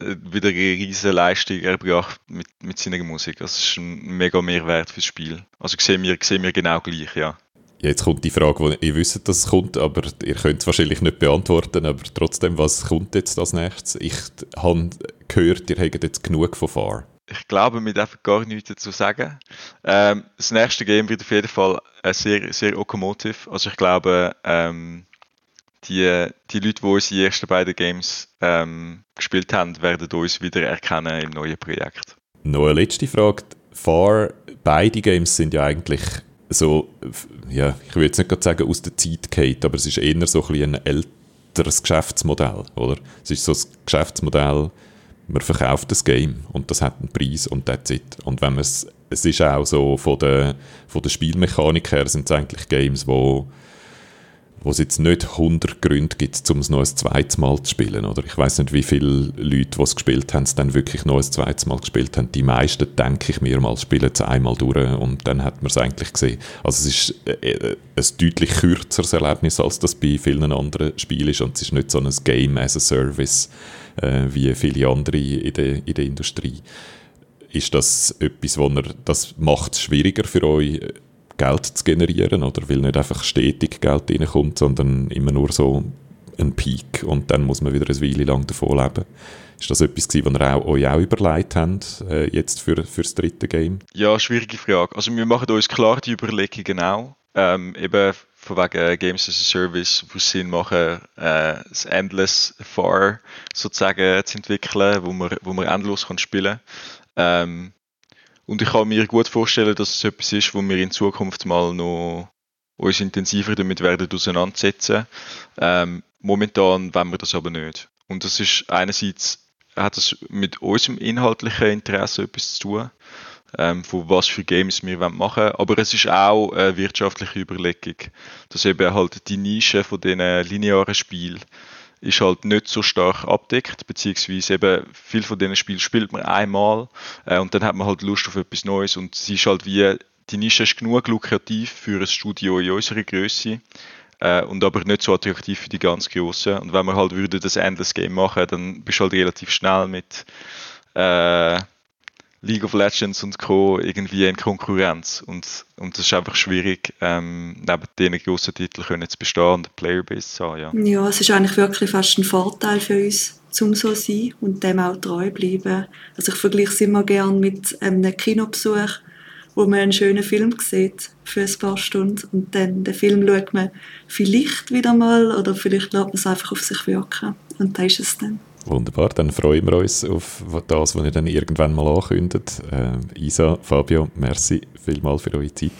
[SPEAKER 9] wieder eine riesige Leistung erbracht mit, mit seiner Musik. Das ist ein mega Mehrwert fürs Spiel. Also sehen wir, sehen wir genau gleich, ja.
[SPEAKER 5] Jetzt kommt die Frage, wo ihr wisst, dass es kommt, aber ihr könnt es wahrscheinlich nicht beantworten, aber trotzdem, was kommt jetzt als nächstes? Ich habe gehört, ihr habt jetzt genug von Far.
[SPEAKER 9] Ich glaube, wir dürfen gar nichts dazu sagen. Ähm, das nächste Game wird auf jeden Fall sehr, sehr Locomotive. Also ich glaube, ähm, die, die Leute, die unsere ersten beiden Games ähm, gespielt haben, werden uns wieder erkennen im neuen Projekt.
[SPEAKER 5] Noch eine letzte Frage. Far, beide Games sind ja eigentlich so, ja, ich würde jetzt nicht gerade sagen aus der Zeit geht, aber es ist eher so ein, ein älteres Geschäftsmodell, oder? Es ist so das Geschäftsmodell, man verkauft das Game und das hat einen Preis und that's it. Und wenn man es, es ist auch so von der, von der Spielmechanik her sind es eigentlich Games, die wo es jetzt nicht 100 Gründe gibt, um es noch ein zweites Mal zu spielen. Oder ich weiß nicht, wie viele Leute, die es gespielt haben, es dann wirklich noch ein zweites Mal gespielt haben. Die meisten, denke ich mir mal, spielen es einmal durch und dann hat man es eigentlich gesehen. Also es ist äh, äh, ein deutlich kürzeres Erlebnis, als das bei vielen anderen Spielen ist und es ist nicht so ein Game as a Service äh, wie viele andere in der, in der Industrie. Ist das etwas, wo ihr, das macht es schwieriger für euch, Geld zu generieren, oder weil nicht einfach stetig Geld reinkommt, sondern immer nur so ein Peak und dann muss man wieder eine Weile lang davon leben. Ist das etwas was ihr auch, euch auch überlegt habt, äh, jetzt für, für das dritte Game?
[SPEAKER 9] Ja, schwierige Frage. Also wir machen uns klar die Überlegungen auch. Ähm, eben von wegen Games as a Service, wo es Sinn machen, äh, das Endless Far sozusagen zu entwickeln, wo man, wo man endlos kann spielen kann. Ähm, und ich kann mir gut vorstellen, dass es etwas ist, wo wir in Zukunft mal noch uns intensiver damit werden auseinandersetzen. Ähm, momentan wollen wir das aber nicht. Und das ist einerseits hat das mit unserem inhaltlichen Interesse etwas zu tun, ähm, von was für Games wir machen wollen. Aber es ist auch eine wirtschaftliche Überlegung, dass eben halt die Nische von diesen linearen Spielen ist halt nicht so stark abdeckt, beziehungsweise eben viel von diesen Spielen spielt man einmal äh, und dann hat man halt Lust auf etwas Neues und es ist halt wie, die Nische ist genug lukrativ für ein Studio in unserer Größe äh, und aber nicht so attraktiv für die ganz Grossen. Und wenn man halt würde das Endless Game machen, dann bist du halt relativ schnell mit äh, League of Legends und Co. irgendwie in Konkurrenz. Und, und das ist einfach schwierig, ähm, neben diesen grossen Titeln können zu bestehen und eine Playerbase zu haben. Ja.
[SPEAKER 10] ja, es ist eigentlich wirklich fast ein Vorteil für uns, zum so sein und dem auch treu bleiben. Also ich vergleiche es immer gerne mit einem Kinobesuch, wo man einen schönen Film sieht für ein paar Stunden und dann den Film schaut man vielleicht wieder mal oder vielleicht lässt man es einfach auf sich wirken und da ist es dann.
[SPEAKER 5] Wunderbar, dann freuen wir uns auf das, was ihr dann irgendwann mal ankündet. Äh, Isa, Fabio, merci vielmals für eure Zeit.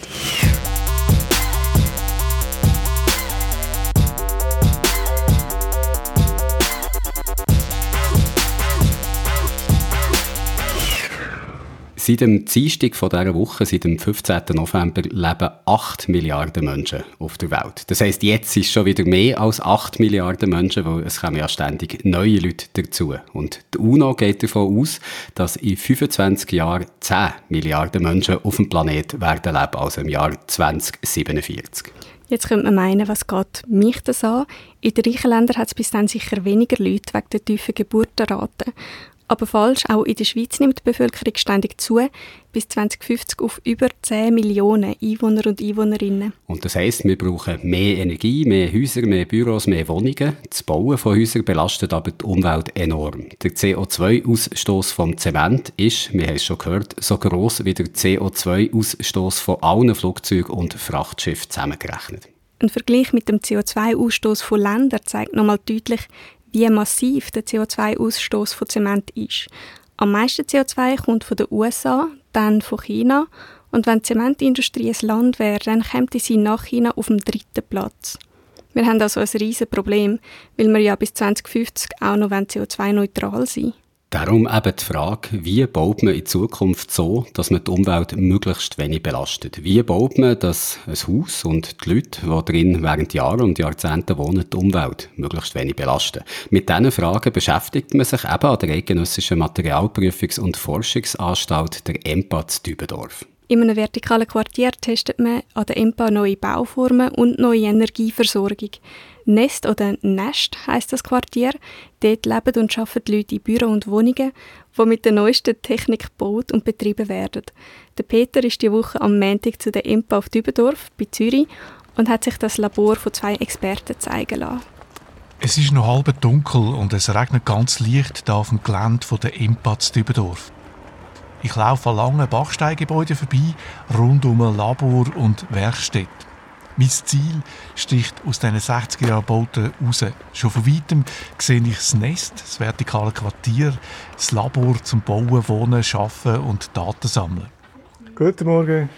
[SPEAKER 2] Seit dem Dienstag dieser Woche, seit dem 15. November, leben 8 Milliarden Menschen auf der Welt. Das heisst, jetzt ist schon wieder mehr als 8 Milliarden Menschen, weil es kommen ja ständig neue Leute dazu. Und die UNO geht davon aus, dass in 25 Jahren 10 Milliarden Menschen auf dem Planet werden leben, also im Jahr 2047.
[SPEAKER 3] Jetzt könnte man meinen, was geht mich das an? In den reichen Ländern hat es bis dann sicher weniger Leute wegen der tiefen Geburtenrate aber falsch. Auch in der Schweiz nimmt die Bevölkerung ständig zu, bis 2050 auf über 10 Millionen Einwohner und Einwohnerinnen.
[SPEAKER 2] Und das heisst, wir brauchen mehr Energie, mehr Häuser, mehr Büros, mehr Wohnungen. Das Bauen von Häusern belastet aber die Umwelt enorm. Der CO2-Ausstoß vom Zement ist, wir haben es schon gehört, so groß wie der CO2-Ausstoß von allen Flugzeugen und Frachtschiffen zusammengerechnet.
[SPEAKER 3] Ein Vergleich mit dem CO2-Ausstoß von Ländern zeigt nochmal deutlich, wie massiv der CO2-Ausstoß von Zement ist. Am meisten CO2 kommt von den USA, dann von China und wenn die Zementindustrie ein Land wäre, dann käme sie nach China auf dem dritten Platz. Wir haben also ein riesiges Problem, weil wir ja bis 2050 auch noch CO2-neutral sein wollen.
[SPEAKER 2] Darum eben die Frage, wie baut man in Zukunft so, dass man die Umwelt möglichst wenig belastet? Wie baut man, dass ein Haus und die Leute, die drin während Jahren und Jahrzehnten wohnen, die Umwelt möglichst wenig belasten? Mit diesen Fragen beschäftigt man sich eben an der Eidgenössischen Materialprüfungs- und Forschungsanstalt der EMPA Dübendorf.
[SPEAKER 3] In einem vertikalen Quartier testet man an der EMPA neue Bauformen und neue Energieversorgung. Nest oder Nest heißt das Quartier. Dort leben und arbeiten Leute in Büro und Wohnungen, die mit der neuesten Technik gebaut und betrieben werden. Der Peter ist die Woche am Montag zu der EMPA auf Dübendorf bei Zürich und hat sich das Labor von zwei Experten zeigen lassen.
[SPEAKER 11] Es ist noch halb dunkel und es regnet ganz leicht da auf dem Gelände von der EMPA zu Dübendorf. Ich laufe an langen Bachsteingebäuden vorbei, rund um ein Labor und Werkstätte. Mein Ziel sticht aus diesen 60er Jahren Bauten raus. Schon von weitem sehe ich das Nest, das vertikale Quartier, das Labor zum Bauen, Wohnen, Arbeiten und Daten sammeln.
[SPEAKER 12] Guten Morgen,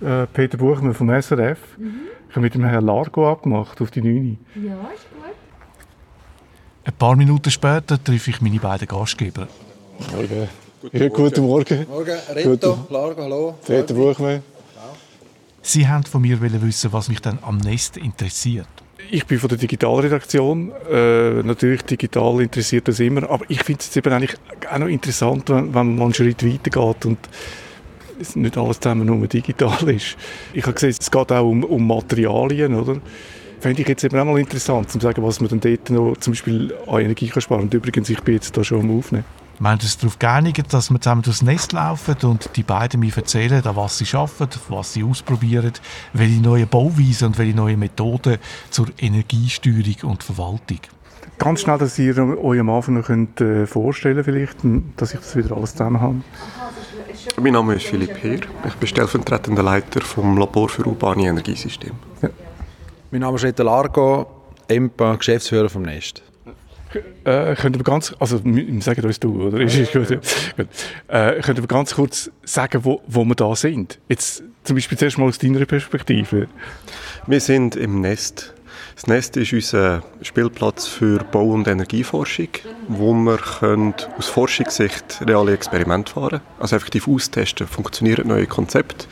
[SPEAKER 12] äh, Peter Buchmann vom SRF. Mhm. Ich habe mit dem Herrn Largo abgemacht auf die 9.
[SPEAKER 13] Ja, ist gut.
[SPEAKER 11] Ein paar Minuten später treffe ich meine beiden Gastgeber.
[SPEAKER 12] Morgen. Guten, ja, guten Morgen.
[SPEAKER 14] Morgen. Reto, Largo, hallo.
[SPEAKER 12] Peter Buchmann.
[SPEAKER 11] Sie wollten von mir wissen, was mich dann am Nest interessiert.
[SPEAKER 12] ich bin von der Digitalredaktion. Äh, natürlich digital interessiert das immer, aber ich finde es eben eigentlich auch noch interessant, wenn, wenn man einen Schritt weitergeht und nicht alles zusammen nur digital <laughs> ist. Ich habe gesehen, es geht auch um, um Materialien, oder? Fände ich jetzt eben auch mal interessant, zu sagen, was man dann dort noch zum Beispiel an Energie kann sparen. Und übrigens, ich bin jetzt da schon am Aufnehmen.
[SPEAKER 11] Wir haben uns darauf geeinigt, dass wir zusammen durchs Nest laufen und die beiden mir erzählen, was sie arbeiten, was sie ausprobieren, welche neuen Bauweisen und welche neuen Methoden zur Energiesteuerung und Verwaltung.
[SPEAKER 12] Ganz schnell, dass ihr euch am Anfang noch könnt, äh, vorstellen vielleicht, dass ich das wieder alles zusammen habe.
[SPEAKER 13] Mein Name ist Philipp Heer. Ich bin stellvertretender Leiter vom Labor für urbane Energiesysteme. Ja.
[SPEAKER 14] Mein Name ist Reto Largo, EMPA, Geschäftsführer vom Nest.
[SPEAKER 12] Äh, könnt ihr ganz, also wir sagen uns du, oder? Ist gut. gut. Äh, könnt ihr ganz kurz sagen, wo, wo wir da sind? Jetzt zum Beispiel zuerst mal aus deiner Perspektive.
[SPEAKER 13] Wir sind im Nest. Das Nest ist unser Spielplatz für Bau- und Energieforschung, wo wir können aus Forschungssicht reale Experimente fahren Also effektiv austesten, funktionieren neue Konzepte.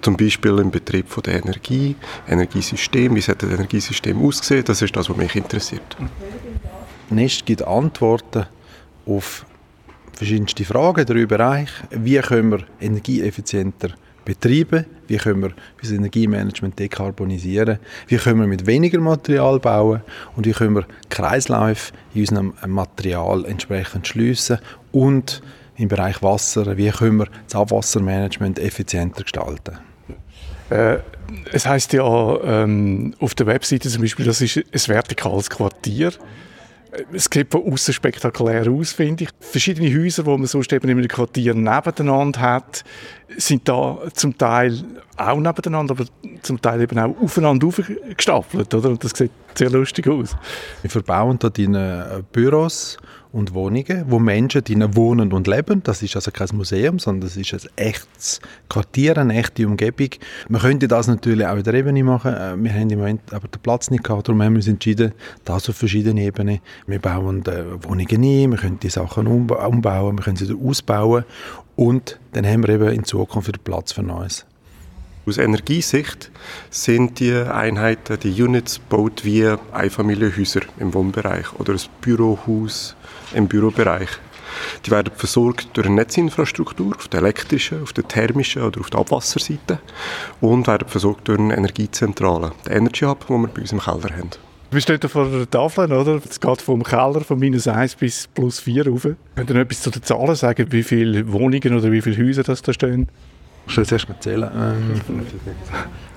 [SPEAKER 13] Zum Beispiel im Betrieb von der Energie, Energiesystem, wie sollte das Energiesystem aussehen, das ist das, was mich interessiert.
[SPEAKER 14] Nest gibt Antworten auf verschiedenste Fragen drei Bereichen. Wie können wir energieeffizienter betreiben? Wie können wir unser Energiemanagement dekarbonisieren? Wie können wir mit weniger Material bauen? Und wie können wir Kreisläufe in unserem Material entsprechend schliessen? Und im Bereich Wasser, wie können wir das Abwassermanagement effizienter gestalten?
[SPEAKER 12] Äh, es heißt ja ähm, auf der Webseite zum Beispiel, das ist ein vertikales Quartier. Es sieht von außen spektakulär aus, finde ich. Verschiedene Häuser, die man sonst eben in einem Quartier nebeneinander hat, sind da zum Teil auch nebeneinander, aber zum Teil eben auch aufeinander aufgestapelt, oder? Und das sieht sehr lustig aus.
[SPEAKER 14] Wir verbauen dort in Büros und Wohnungen, wo Menschen drinnen wohnen und leben. Das ist also kein Museum, sondern das ist ein echtes Quartier, eine echte Umgebung. Man könnte das natürlich auch in der Ebene machen. Äh, wir haben im Moment aber den Platz nicht gehabt, darum haben wir uns entschieden, das auf verschiedenen Ebenen. Wir bauen äh, Wohnungen ein, wir können die Sachen umbauen, wir können sie ausbauen und dann haben wir eben in Zukunft wieder Platz für Neues.
[SPEAKER 13] Aus Energiesicht sind die Einheiten, die Units, gebaut wie Einfamilienhäuser im Wohnbereich oder ein Bürohaus im Bürobereich. Die werden versorgt durch eine Netzinfrastruktur auf der elektrischen, auf der thermischen oder auf der Abwasserseite und werden versorgt durch eine Energiezentrale, den Energy Hub, den wir bei uns im Keller haben.
[SPEAKER 12] Du bist dort vor der Tafel, oder? Es geht vom Keller von minus 1 bis plus 4 rauf. Könnt ihr noch etwas zu den Zahlen sagen, wie viele Wohnungen oder wie viele Häuser das da stehen?
[SPEAKER 14] Ich soll zuerst mal zählen. Ähm,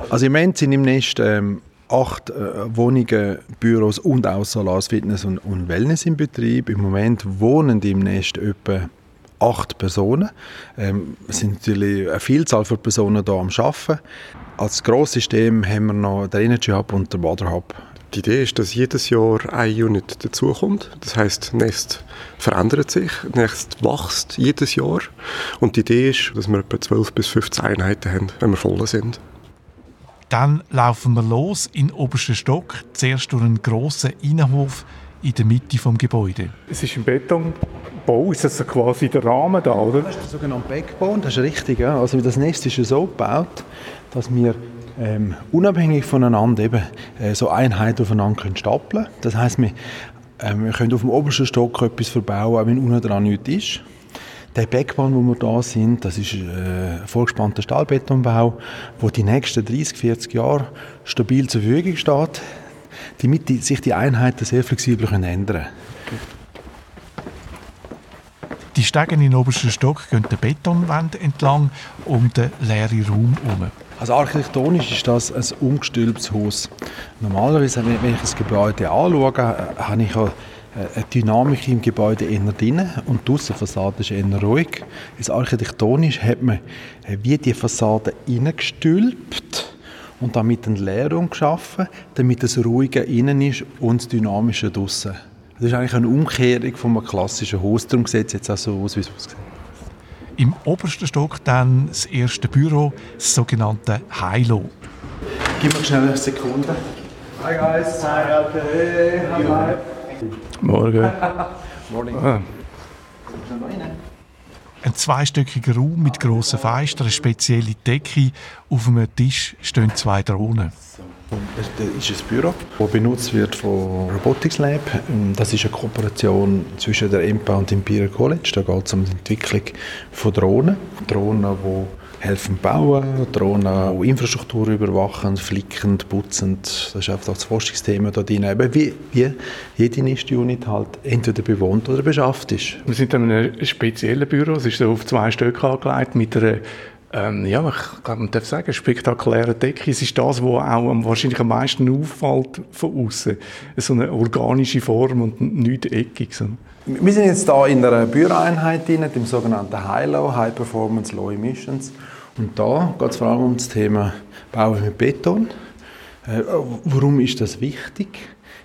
[SPEAKER 14] also im Moment sind im Nest ähm, acht äh, Wohnungen, Büros und auch Solars Fitness und, und, Wellness im Betrieb. Im Moment wohnen im Nest etwa acht Personen. Ähm, es sind natürlich eine Vielzahl von Personen hier am Arbeiten. Als Grosssystem haben wir noch den Energy Hub und den Water Hub.
[SPEAKER 13] Die Idee ist, dass jedes Jahr ein Unit dazukommt. Das heißt, Nest verändert sich, Nest wächst jedes Jahr. Und die Idee ist, dass wir etwa 12 bis 15 Einheiten haben, wenn wir voll sind.
[SPEAKER 11] Dann laufen wir los in den obersten Stock, zuerst durch einen grossen Innenhof in der Mitte des Gebäudes.
[SPEAKER 12] Es ist ein Betonbau, ist das quasi der Rahmen da, oder?
[SPEAKER 14] Das ist der sogenannte Backbone, das ist richtig. Ja. Also das Nest ist so gebaut, dass wir ähm, unabhängig voneinander eben äh, so Einheiten aufeinander können stapeln können. Das heisst, wir, äh, wir können auf dem obersten Stock etwas verbauen, wenn unten dran nichts ist. Der Backbone, wo wir da sind, das ist äh, ein vorgespannter Stahlbetonbau, wo die nächsten 30, 40 Jahre stabil zur Verfügung steht, damit die, sich die Einheiten sehr flexibel können ändern
[SPEAKER 11] Die Stege in den obersten Stock gehen die Betonwände entlang um den leeren Raum herum.
[SPEAKER 14] Also architektonisch ist das ein umgestülptes Haus. Normalerweise, wenn ich das Gebäude anschaue, habe ich äh, eine Dynamik im Gebäude eher drin und die Aussenfassade ist eher ruhig. Also architektonisch hat man äh, wie die Fassade reingestülpt und damit eine Leerung geschaffen, damit es ruhiger innen ist und das Dynamische draussen. Das ist eigentlich eine Umkehrung von einem klassischen Haus. Darum sieht es jetzt auch so aus, wie es aussieht.
[SPEAKER 11] Im obersten Stock dann das erste Büro, das sogenannte Hilo.
[SPEAKER 14] Gib mir schnell eine Sekunde.
[SPEAKER 15] Hi guys. Hi, okay. Hi.
[SPEAKER 12] Morgen.
[SPEAKER 14] Morning.
[SPEAKER 12] Ah.
[SPEAKER 11] Ein zweistöckiger Raum mit grossen Fenstern, eine spezielle Decke. Auf einem Tisch stehen zwei Drohnen.
[SPEAKER 14] Das ist ein Büro, das benutzt wird von Robotics Lab. Das ist eine Kooperation zwischen der EMPA und dem Imperial College. Da geht es um die Entwicklung von Drohnen. Drohnen, die helfen bauen, Drohnen, die Infrastruktur überwachen, flicken, putzen. Das ist einfach das Forschungsthema da drin. Eben wie, wie jede NIST-Unit halt entweder bewohnt oder beschafft ist.
[SPEAKER 12] Wir sind in einem speziellen Büro. Es ist so auf zwei Stück angelegt mit einer ähm, ja, ich glaube, man darf sagen, spektakuläre Decke. Es ist das, was auch wahrscheinlich am meisten auffällt von außen. So eine organische Form und nicht eckig. So.
[SPEAKER 14] Wir sind jetzt hier in einer Büroeinheit, drin, dem sogenannten High-Low, High Performance Low Emissions. Und da geht es vor allem um das Thema Bauen mit Beton. Äh, warum ist das wichtig?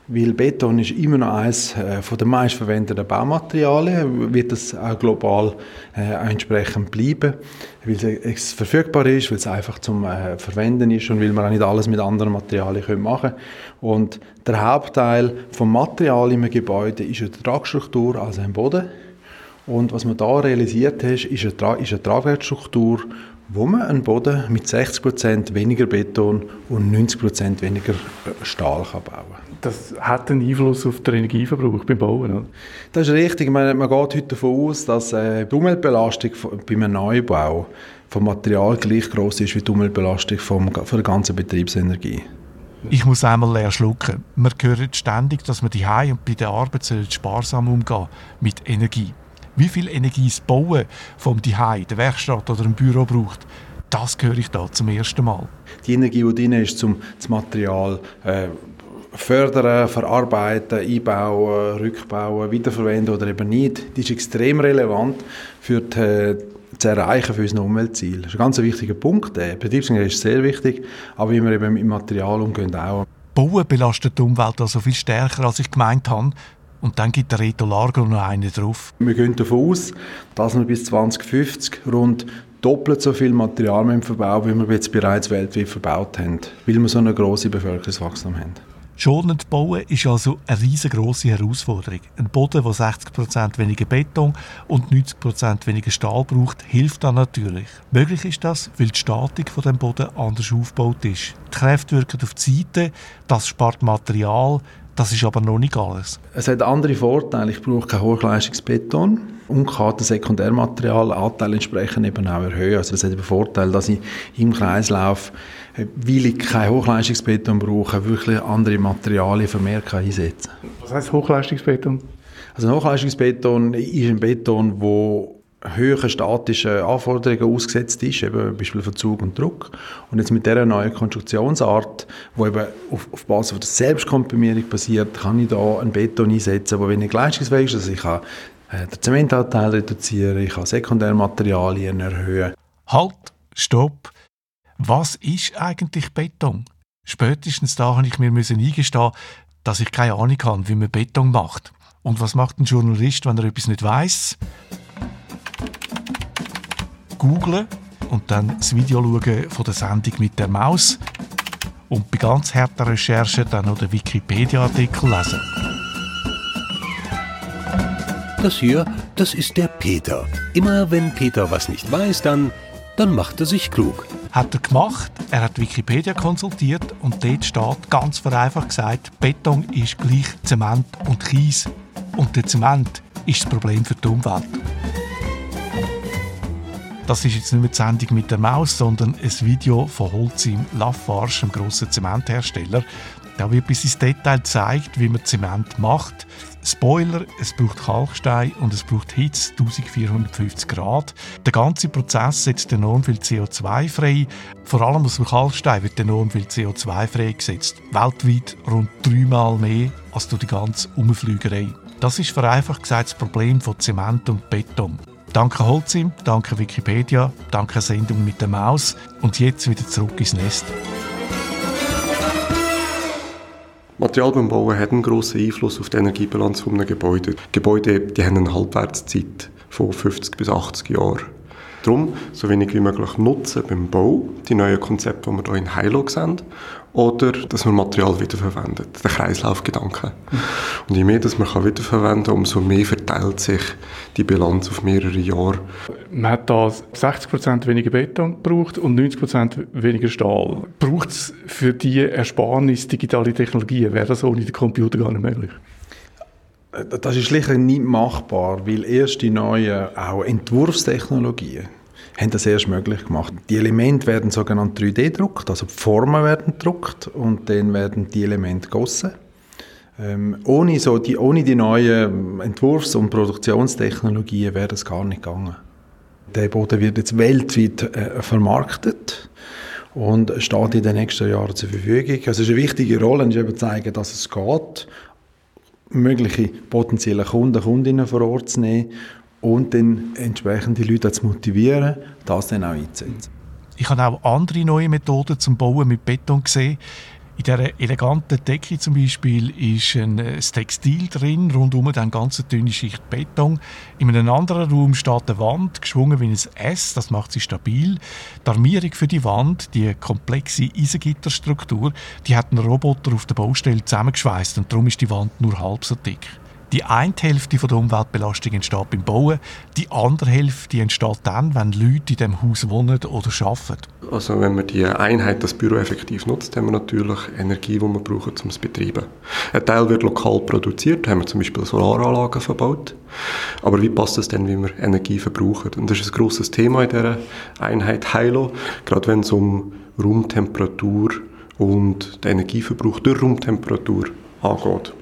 [SPEAKER 14] Weil Beton ist immer noch eines äh, der meistverwendeten Baumaterialien, wird das auch global äh, entsprechend bleiben, weil es verfügbar ist, weil es einfach zum äh, Verwenden ist und weil man auch nicht alles mit anderen Materialien machen können. Und der Hauptteil vom Material im Gebäude ist eine Tragstruktur, also ein Boden. Und was man da realisiert hat, ist eine, Tra ist eine Tragwerkstruktur, wo man einen Boden mit 60% weniger Beton und 90% weniger Stahl kann bauen kann
[SPEAKER 12] das hat einen Einfluss auf den Energieverbrauch beim Bauen. Oder?
[SPEAKER 14] Das ist richtig. Man, man geht heute davon aus, dass äh, die Umweltbelastung bei einem Neubau vom Material gleich groß ist wie die Umweltbelastung vom, von der ganzen Betriebsenergie.
[SPEAKER 11] Ich muss einmal leer schlucken. Man hört ständig, dass man die und bei der Arbeit sparsam umgehen mit Energie. Wie viel Energie das Bauen vom Dihei, der Werkstatt oder im Büro braucht, das höre ich da zum ersten Mal.
[SPEAKER 14] Die Energie, die drin ist, um das Material äh, fördern, verarbeiten, einbauen, rückbauen, wiederverwenden oder eben nicht, die ist extrem relevant für die, äh, das Erreichen für unser Umweltziel. Das ist ein ganz wichtiger Punkt. Der Betriebsengel ist sehr wichtig, aber wie wir eben mit Material umgehen auch.
[SPEAKER 11] Bauen belastet die Umwelt also viel stärker, als ich gemeint habe. Und dann gibt der Reto Largo noch einen drauf.
[SPEAKER 14] Wir gehen davon aus, dass wir bis 2050 rund doppelt so viel Material verbauen, wie wir jetzt bereits weltweit verbaut haben, weil wir so eine große Bevölkerungswachstum haben.
[SPEAKER 11] Schonend bauen ist also eine riesengroße Herausforderung. Ein Boden, der 60% weniger Beton und 90% weniger Stahl braucht, hilft dann natürlich. Möglich ist das, weil die Statik von dem Boden anders aufgebaut ist. Die Kräfte wirken auf die Seite, das spart Material, das ist aber noch nicht alles.
[SPEAKER 14] Es hat andere Vorteile. Ich brauche kein Hochleistungsbeton und kann den Sekundärmaterialanteil entsprechend eben auch erhöhen. Also es hat den Vorteil, dass ich im Kreislauf weil ich kein Hochleistungsbeton brauche, wirklich andere Materialien vermehrt einsetzen kann.
[SPEAKER 12] Was heißt Hochleistungsbeton?
[SPEAKER 14] Also Hochleistungsbeton ist ein Beton, wo höheren statischen Anforderungen ausgesetzt ist, eben Beispiel Verzug und Druck. Und jetzt mit dieser neuen Konstruktionsart, wo eben auf, auf Basis von der Selbstkomprimierung basiert, kann ich da einen Beton einsetzen, der wenig leistungsfähig ist. Also ich kann äh, den Zementanteil reduzieren, ich kann Sekundärmaterialien erhöhen.
[SPEAKER 11] Halt, stopp! Was ist eigentlich Beton? Spätestens da habe ich mir eingestehen dass ich keine Ahnung habe, wie man Beton macht. Und was macht ein Journalist, wenn er etwas nicht weiß? Googlen und dann das Video schauen von der Sendung mit der Maus und bei ganz harten Recherchen dann noch den Wikipedia-Artikel lesen.
[SPEAKER 16] Das hier, das ist der Peter. Immer wenn Peter was nicht weiß, dann dann macht er sich klug.
[SPEAKER 11] Hat er gemacht. Er hat Wikipedia konsultiert und dort steht ganz vereinfacht gesagt, Beton ist gleich Zement und Kies. Und der Zement ist das Problem für die Umwelt. Das ist jetzt nicht mehr die Sendung mit der Maus, sondern ein Video von Holcim Lafarge, einem grossen Zementhersteller. Da wird bis ins Detail gezeigt, wie man Zement macht, Spoiler, es braucht Kalkstein und es braucht Hitze 1450 Grad. Der ganze Prozess setzt enorm viel CO2 frei. Vor allem aus dem Kalkstein wird enorm viel CO2 freigesetzt. Weltweit rund dreimal mehr als durch die ganze Umflügerei. Das ist vereinfacht gesagt das Problem von Zement und Beton. Danke Holzim, danke Wikipedia, danke Sendung mit der Maus und jetzt wieder zurück ins Nest.
[SPEAKER 13] Material beim Bauen hat einen grossen Einfluss auf die Energiebilanz eines Gebäudes. Gebäude die haben eine Halbwertszeit von 50 bis 80 Jahren. Darum so wenig wie möglich nutzen beim Bau, die neuen Konzepte, die wir hier in Heilo sehen, oder dass man Material wiederverwendet, der Kreislaufgedanke. Und je mehr das man kann wiederverwenden umso mehr verteilt sich die Bilanz auf mehrere Jahre.
[SPEAKER 12] Man hat da 60% weniger Beton gebraucht und 90% weniger Stahl. Braucht es für diese Ersparnis digitale Technologien? Wäre das ohne den Computer gar nicht möglich?
[SPEAKER 14] Das ist schlicht nicht machbar, weil erst die neuen auch Entwurfstechnologien haben das erst möglich gemacht. Die Elemente werden sogenannt 3D gedruckt, also die Formen werden gedruckt und dann werden die Elemente gegossen. Ähm, ohne, so die, ohne die neuen Entwurfs- und Produktionstechnologien wäre das gar nicht gegangen. Der Boden wird jetzt weltweit äh, vermarktet und steht in den nächsten Jahren zur Verfügung. Also es ist eine wichtige Rolle, ist eben zeigen, dass es geht, mögliche potenzielle Kunden, Kundinnen vor Ort zu nehmen und dann entsprechend die Leute zu motivieren, das dann auch einzusetzen.
[SPEAKER 11] Ich habe auch andere neue Methoden zum Bauen mit Beton gesehen. In dieser eleganten Decke zum Beispiel ist ein äh, Textil drin, rundum eine ganz dünne Schicht Beton. In einem anderen Raum steht eine Wand, geschwungen wie ein S, das macht sie stabil. Die Armierung für die Wand, die komplexe Eisengitterstruktur, die hat ein Roboter auf der Baustelle zusammengeschweißt und darum ist die Wand nur halb so dick. Die eine Hälfte der Umweltbelastung entsteht beim Bauen, die andere Hälfte entsteht dann, wenn Leute in dem Haus wohnen oder arbeiten.
[SPEAKER 13] Also wenn man die Einheit, das Büro effektiv nutzt, haben wir natürlich Energie, die wir brauchen, um es zu betreiben. Ein Teil wird lokal produziert, haben wir zum Beispiel Solaranlagen verbaut. Aber wie passt es denn, wie wir Energie verbrauchen? Und das ist ein grosses Thema in dieser Einheit Heilo, gerade wenn es um Raumtemperatur und den Energieverbrauch durch Raumtemperatur angeht.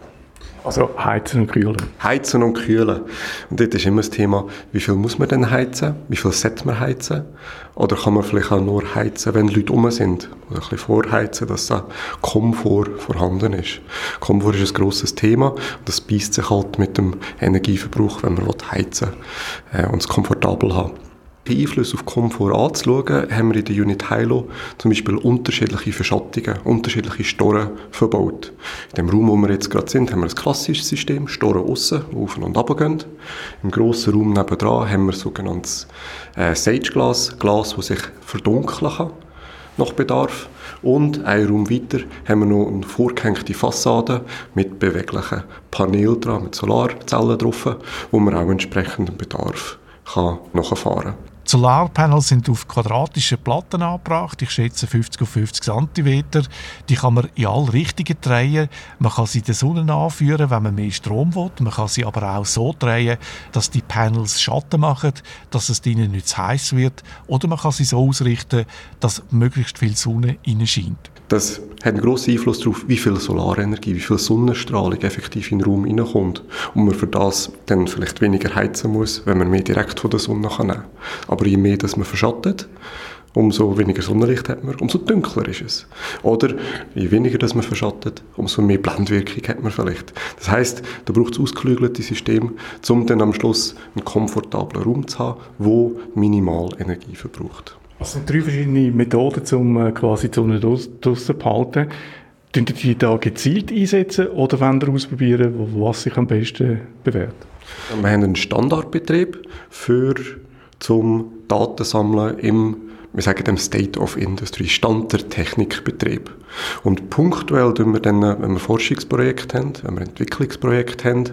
[SPEAKER 12] Also heizen und kühlen.
[SPEAKER 13] Heizen und kühlen. Und dort ist immer das Thema, wie viel muss man denn heizen? Wie viel sollte man heizen? Oder kann man vielleicht auch nur heizen, wenn Leute um sind? Oder ein bisschen vorheizen, dass da Komfort vorhanden ist. Komfort ist ein grosses Thema. Und das beißt sich halt mit dem Energieverbrauch, wenn man heizen will äh, und es komfortabel haben. Einfluss auf Komfort anzuschauen, haben wir in der Unit Hilo zum Beispiel unterschiedliche Verschattungen, unterschiedliche Storen verbaut. In dem Raum, wo wir jetzt gerade sind, haben wir ein klassisches System, Storen aussen, die auf und ab gehen. Im grossen Raum nebenan haben wir sogenanntes äh, Sage-Glas, Glas, das sich verdunkeln kann nach Bedarf. Und ein Raum weiter haben wir noch eine vorgehängte Fassade mit beweglichen Paneelen dran, mit Solarzellen drauf, wo man auch entsprechenden Bedarf kann nachfahren kann.
[SPEAKER 11] Solarpanels sind auf quadratischen Platten angebracht. Ich schätze 50 auf 50 cm. Die kann man in alle Richtungen drehen. Man kann sie der Sonne anführen, wenn man mehr Strom will. Man kann sie aber auch so drehen, dass die Panels Schatten machen, dass es ihnen nicht zu heiß wird. Oder man kann sie so ausrichten, dass möglichst viel Sonne innen scheint.
[SPEAKER 13] Das hat einen grossen Einfluss darauf, wie viel Solarenergie, wie viel Sonnenstrahlung effektiv in den Raum hineinkommt. Und man für das dann vielleicht weniger heizen muss, wenn man mehr direkt von der Sonne nehmen kann. Aber je mehr das man verschattet, umso weniger Sonnenlicht hat man, umso dunkler ist es. Oder je weniger das man verschattet, umso mehr Blendwirkung hat man vielleicht. Das heißt, da braucht es ausgeklügelte System, um dann am Schluss einen komfortablen Raum zu haben, wo minimal Energie verbraucht.
[SPEAKER 12] Es sind drei verschiedene Methoden, um äh, quasi die Sonne draussen zu behalten. Tun die da gezielt einsetzen oder wollen Sie ausprobieren, was sich am besten bewährt?
[SPEAKER 13] Wir haben einen Standardbetrieb für zum Datensammeln im wir sagen dem State of Industry, Stand der Technikbetrieb. Und punktuell tun wir dann, wenn wir Forschungsprojekte haben, wenn wir Entwicklungsprojekte haben,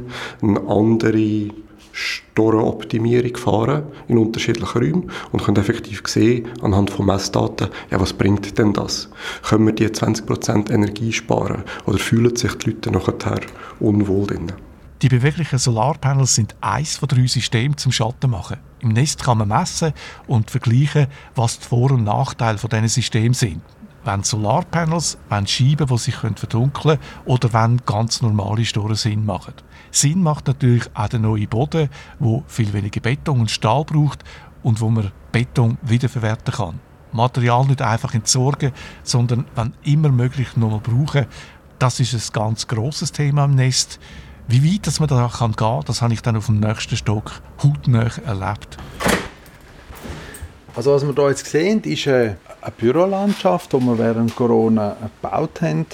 [SPEAKER 13] eine andere Storenoptimierung fahren in unterschiedlichen Räumen und können effektiv sehen, anhand von Messdaten, ja, was bringt denn das? Können wir die 20% Energie sparen oder fühlen sich die Leute nachher unwohl drinnen?
[SPEAKER 11] Die beweglichen Solarpanels sind eins von drei Systemen zum Schatten machen. Im Nest kann man messen und vergleichen, was die Vor- und Nachteile von diesen Systemen sind. Wenn Solarpanels, wenn Scheiben, die sich verdunkeln können, oder wenn ganz normale Storen Sinn machen. Sinn macht natürlich auch der neue Boden, wo viel weniger Beton und Stahl braucht und wo man Beton wiederverwerten kann. Material nicht einfach entsorgen, sondern wenn immer möglich nochmal brauchen. Das ist ein ganz grosses Thema im Nest. Wie weit dass man da gehen kann, das habe ich dann auf dem nächsten Stock hautnah erlebt.
[SPEAKER 14] Also was wir hier jetzt sehen, ist eine Bürolandschaft, die wir während Corona gebaut haben.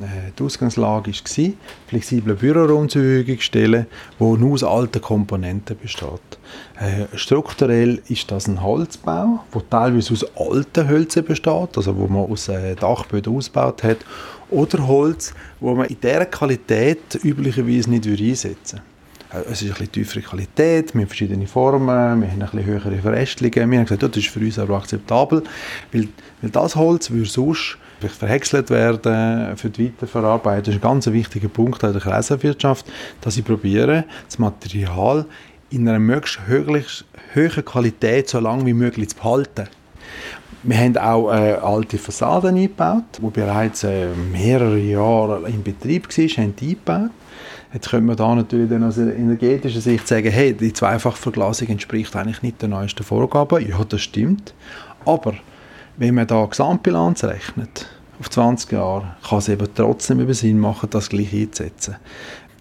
[SPEAKER 14] Äh, die Ausgangslage war, flexible Büroraum zur Verfügung stellen, der nur aus alten Komponenten besteht. Äh, strukturell ist das ein Holzbau, der teilweise aus alten Hölzern besteht, also wo man aus äh, Dachböden ausgebaut hat, oder Holz, wo man in dieser Qualität üblicherweise nicht einsetzen würde. Äh, es ist eine bisschen tiefere Qualität, wir haben verschiedene Formen, wir haben ein bisschen höhere Verästelungen. Wir haben gesagt, das ist für uns aber akzeptabel, weil, weil das Holz würde sonst verhäckselt werden für die Weiterverarbeitung. Das ist ein ganz wichtiger Punkt in der Kreislaufwirtschaft, dass ich probiere, das Material in einer möglichst hohen Qualität so lange wie möglich zu behalten. Wir haben auch äh, alte Fassaden eingebaut, die bereits äh, mehrere Jahre in Betrieb waren, haben die eingebaut. Jetzt könnte man da natürlich dann aus energetischer Sicht sagen, hey, die Zweifachverglasung entspricht eigentlich nicht den neuesten Vorgaben. Ja, das stimmt. Aber wenn man da Gesamtbilanz rechnet, auf 20 Jahre, kann es eben trotzdem über Sinn machen, das gleich einzusetzen.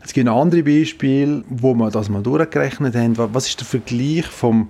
[SPEAKER 14] Es gibt andere Beispiele, wo wir das mal durchgerechnet haben. Was ist der Vergleich vom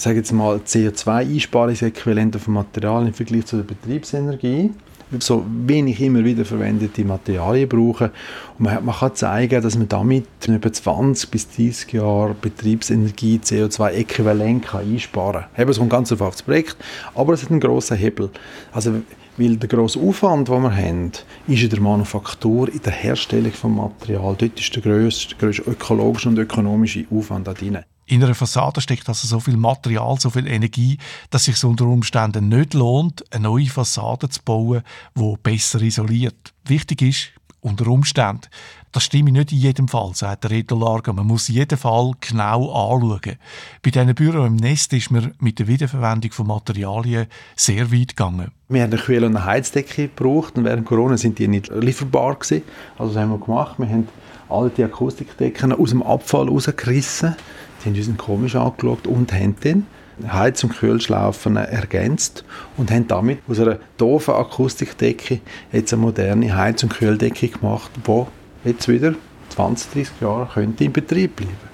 [SPEAKER 14] sage jetzt mal CO2-Einsparungsäquivalent von Material im Vergleich zu der Betriebsenergie? So wenig immer wieder verwendete Materialien brauchen. Und man, man kann zeigen, dass man damit etwa 20 bis 30 Jahre Betriebsenergie CO2-Äquivalent einsparen kann. Eben so ein ganz einfaches Projekt, aber es hat einen grossen Hebel. Also weil der grosse Aufwand, den wir haben, ist in der Manufaktur, in der Herstellung von Material. Dort ist der grösste, grösste ökologische und ökonomische Aufwand da drin.
[SPEAKER 11] In einer Fassade steckt also so viel Material, so viel Energie, dass es sich unter Umständen nicht lohnt, eine neue Fassade zu bauen, die besser isoliert. Wichtig ist, unter Umständen, das stimme nicht in jedem Fall, sagt der Reto Larger. Man muss jeden Fall genau anschauen. Bei diesen Büro im Nest ist man mit der Wiederverwendung von Materialien sehr weit gegangen.
[SPEAKER 14] Wir haben eine Kühl- und eine Heizdecke gebraucht und während Corona sind die nicht lieferbar gewesen. Also das haben wir gemacht. Wir haben alte Akustikdecken aus dem Abfall rausgerissen Sie haben uns komisch angeschaut und haben dann Heiz- und Kühlschlaufen ergänzt und haben damit aus einer doofen Akustikdecke jetzt eine moderne Heiz- und Kühldecke gemacht, die jetzt wieder 20, 30 Jahre könnte in Betrieb bleiben.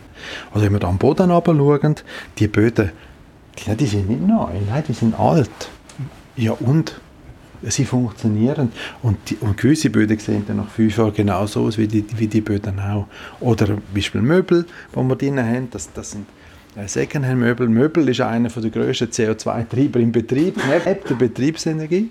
[SPEAKER 14] Also wenn wir da am Boden schauen, die Böden, die, die sind nicht neu, nein, die sind alt. Ja und? Sie funktionieren. Und, die, und gewisse Böden sehen dann nach fünf Jahren genauso aus wie die, wie die Böden auch. Oder zum Beispiel Möbel, die wir drin haben, das, das sind äh, Secondhand-Möbel. Möbel ist einer der grössten CO2-Treiber im Betrieb, neben der Betriebsenergie.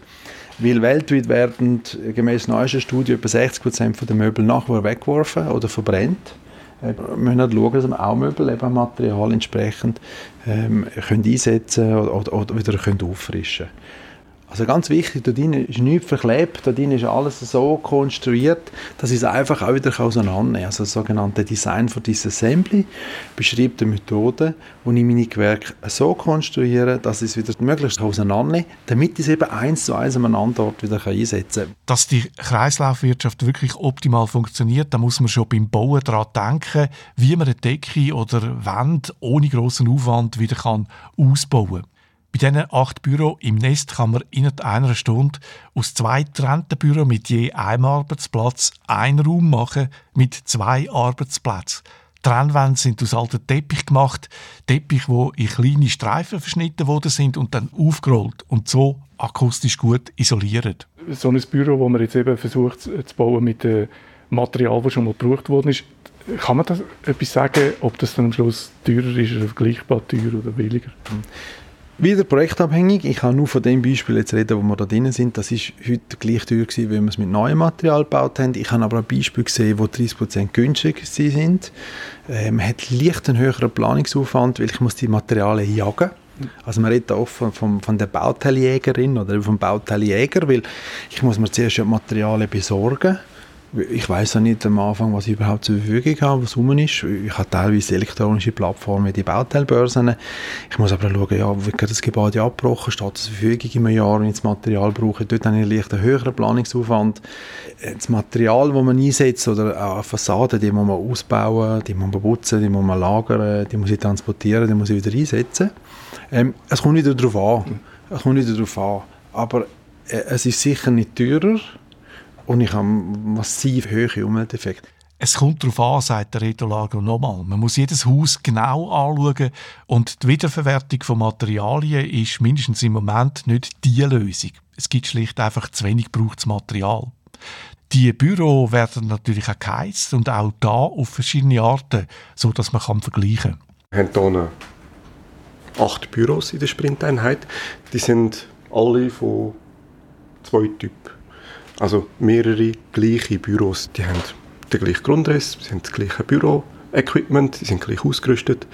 [SPEAKER 14] Weil weltweit werden gemäß neuesten Studie etwa 60% der Möbel nachher weggeworfen oder verbrennt. Äh, wir müssen halt schauen, dass wir auch Möbel, eben Material entsprechend ähm, können einsetzen oder, oder wieder können auffrischen können. Also ganz wichtig, da drin ist nichts verklebt, da drin ist alles so konstruiert, dass ich es einfach auch wieder auseinandernehmen Also das sogenannte Design for Disassembly beschreibt eine Methode, wo ich meine Gewerke so konstruiere, dass ich es wieder möglichst auseinandernehme, damit ich es eben eins zu eins am anderen Ort wieder einsetzen kann.
[SPEAKER 11] Dass die Kreislaufwirtschaft wirklich optimal funktioniert, da muss man schon beim Bauen daran denken, wie man eine Decke oder Wand ohne grossen Aufwand wieder kann ausbauen kann. Bei diesen acht Büros im Nest kann man innerhalb einer Stunde aus zwei getrennten Büros mit je einem Arbeitsplatz einen Raum machen mit zwei Arbeitsplätzen. Die Trennwände sind aus alten Teppich gemacht, Teppich, wo in kleine Streifen verschnitten worden sind und dann aufgerollt und so akustisch gut isoliert.
[SPEAKER 12] So ein Büro, wo man jetzt eben versucht zu bauen mit dem Material, das schon mal gebraucht worden ist, kann man da etwas sagen, ob das dann am Schluss teurer ist oder vergleichbar teuer oder billiger?
[SPEAKER 14] Wieder projektabhängig. Ich kann nur von dem Beispiel jetzt reden, wo wir da drin sind. Das ist heute gleich teuer gewesen, wie wir es mit neuem Material gebaut haben. Ich habe aber ein Beispiel gesehen, wo 30% günstiger sind. Äh, man hat leicht einen höheren Planungsaufwand, weil ich muss die Materialien jagen. Also man redet auch von, von, von der Bauteiljägerin oder vom Bauteiljäger, weil ich muss mir zuerst die Materialien besorgen ich weiß ja nicht am Anfang, was ich überhaupt zur Verfügung habe, was rum ist. Ich habe teilweise elektronische Plattformen wie die Bauteilbörsen. Ich muss aber schauen, ja, wird das Gebäude abgebrochen, steht zur Verfügung einem Jahr, wenn ich das Material brauche. Dort habe ich leicht einen höheren Planungsaufwand. Das Material, das man einsetzt, oder auch Fassaden, die muss man ausbauen, die muss man putzen, die muss man lagern, die muss ich transportieren, die muss ich wieder einsetzen. Ähm, es kommt wieder darauf an. Es kommt wieder darauf an. Aber äh, es ist sicher nicht teurer, und ich habe massiv hohe Umwelteffekte.
[SPEAKER 11] Es kommt darauf an, sagt der Reto Lago nochmal. Man muss jedes Haus genau anschauen und die Wiederverwertung von Materialien ist mindestens im Moment nicht die Lösung. Es gibt schlicht einfach zu wenig gebrauchtes Material. Die Büro werden natürlich auch geheizt und auch da auf verschiedene Arten, so dass man kann vergleichen.
[SPEAKER 13] Wir haben hier acht Büros in der Sprinteinheit. Die sind alle von zwei Typen. Also mehrere gleiche Büros. Die haben den gleichen Grundriss, sie haben das gleiche Büroequipment, sie sind gleich ausgerüstet.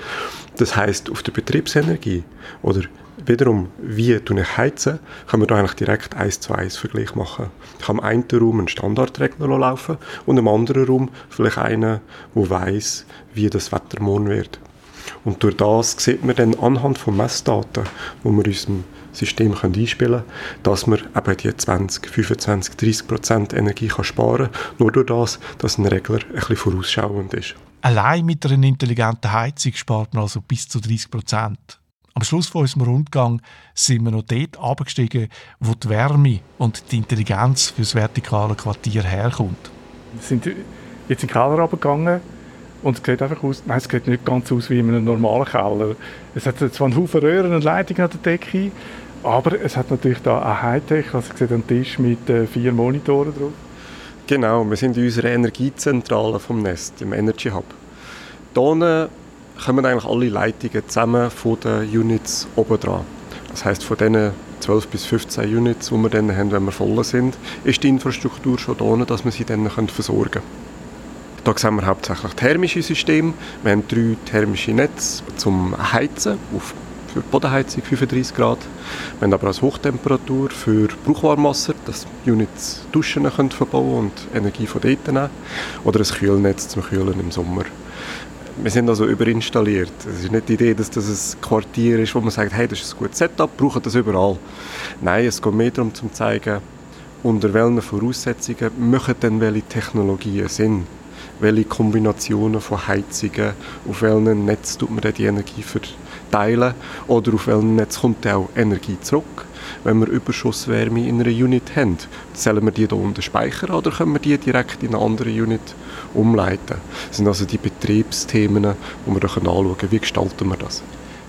[SPEAKER 13] Das heißt, auf der Betriebsenergie oder wiederum, wie ich heizen, kann man da eigentlich direkt eins zu eins Vergleich machen. Ich kann im einen Raum einen Standardregler laufen und im anderen Raum vielleicht einen, der weiß, wie das Wetter morgen wird. Und durch das sieht man dann anhand von Messdaten, die wir unserem System einspielen können, dass man eben die 20, 25, 30 Prozent Energie kann sparen kann, nur durch das, dass ein Regler ein bisschen vorausschauend ist.
[SPEAKER 11] Allein mit einer intelligenten Heizung spart man also bis zu 30 Prozent. Am Schluss von unserem Rundgang sind wir noch dort abgestiegen, wo die Wärme und die Intelligenz für das vertikale Quartier herkommt.
[SPEAKER 12] Wir sind jetzt in den Keller runtergegangen und es sieht einfach aus, nein, es sieht nicht ganz aus wie in einem normalen Keller. Es hat zwar einen Haufen Röhren und Leitungen an der Decke, aber es hat natürlich da eine Hightech, also sehe einen Tisch mit äh, vier Monitoren drauf.
[SPEAKER 13] Genau, wir sind in unserer Energiezentrale vom Nest, im Energy Hub. Hier kommen eigentlich alle Leitungen zusammen von den Units oben dran. Das heißt, von diesen 12 bis 15 Units, die wir dann haben, wenn wir voll sind, ist die Infrastruktur schon da, dass wir sie dann versorgen können. Hier sehen wir hauptsächlich thermische Systeme. Wir haben drei thermische Netze zum Heizen auf für Bodenheizung 35 Grad. Wir haben aber auch Hochtemperatur für Brauchwarmwasser, dass Units Duschen können verbauen und Energie von dort nehmen. Oder ein Kühlnetz zum Kühlen im Sommer. Wir sind also überinstalliert. Es ist nicht die Idee, dass das ein Quartier ist, wo man sagt, hey, das ist ein gutes Setup, brauchen das überall. Nein, es geht mehr darum, zu zeigen, unter welchen Voraussetzungen machen denn welche Technologien Sinn welche Kombinationen von Heizungen, auf welchem Netz tut man die Energie verteilen oder auf welchem Netz kommt auch Energie zurück. Wenn wir Überschusswärme in einer Unit haben, zählen wir die hier unten speichern oder können wir die direkt in eine andere Unit umleiten? Das sind also die Betriebsthemen, die wir anschauen können. Wie gestalten wir das?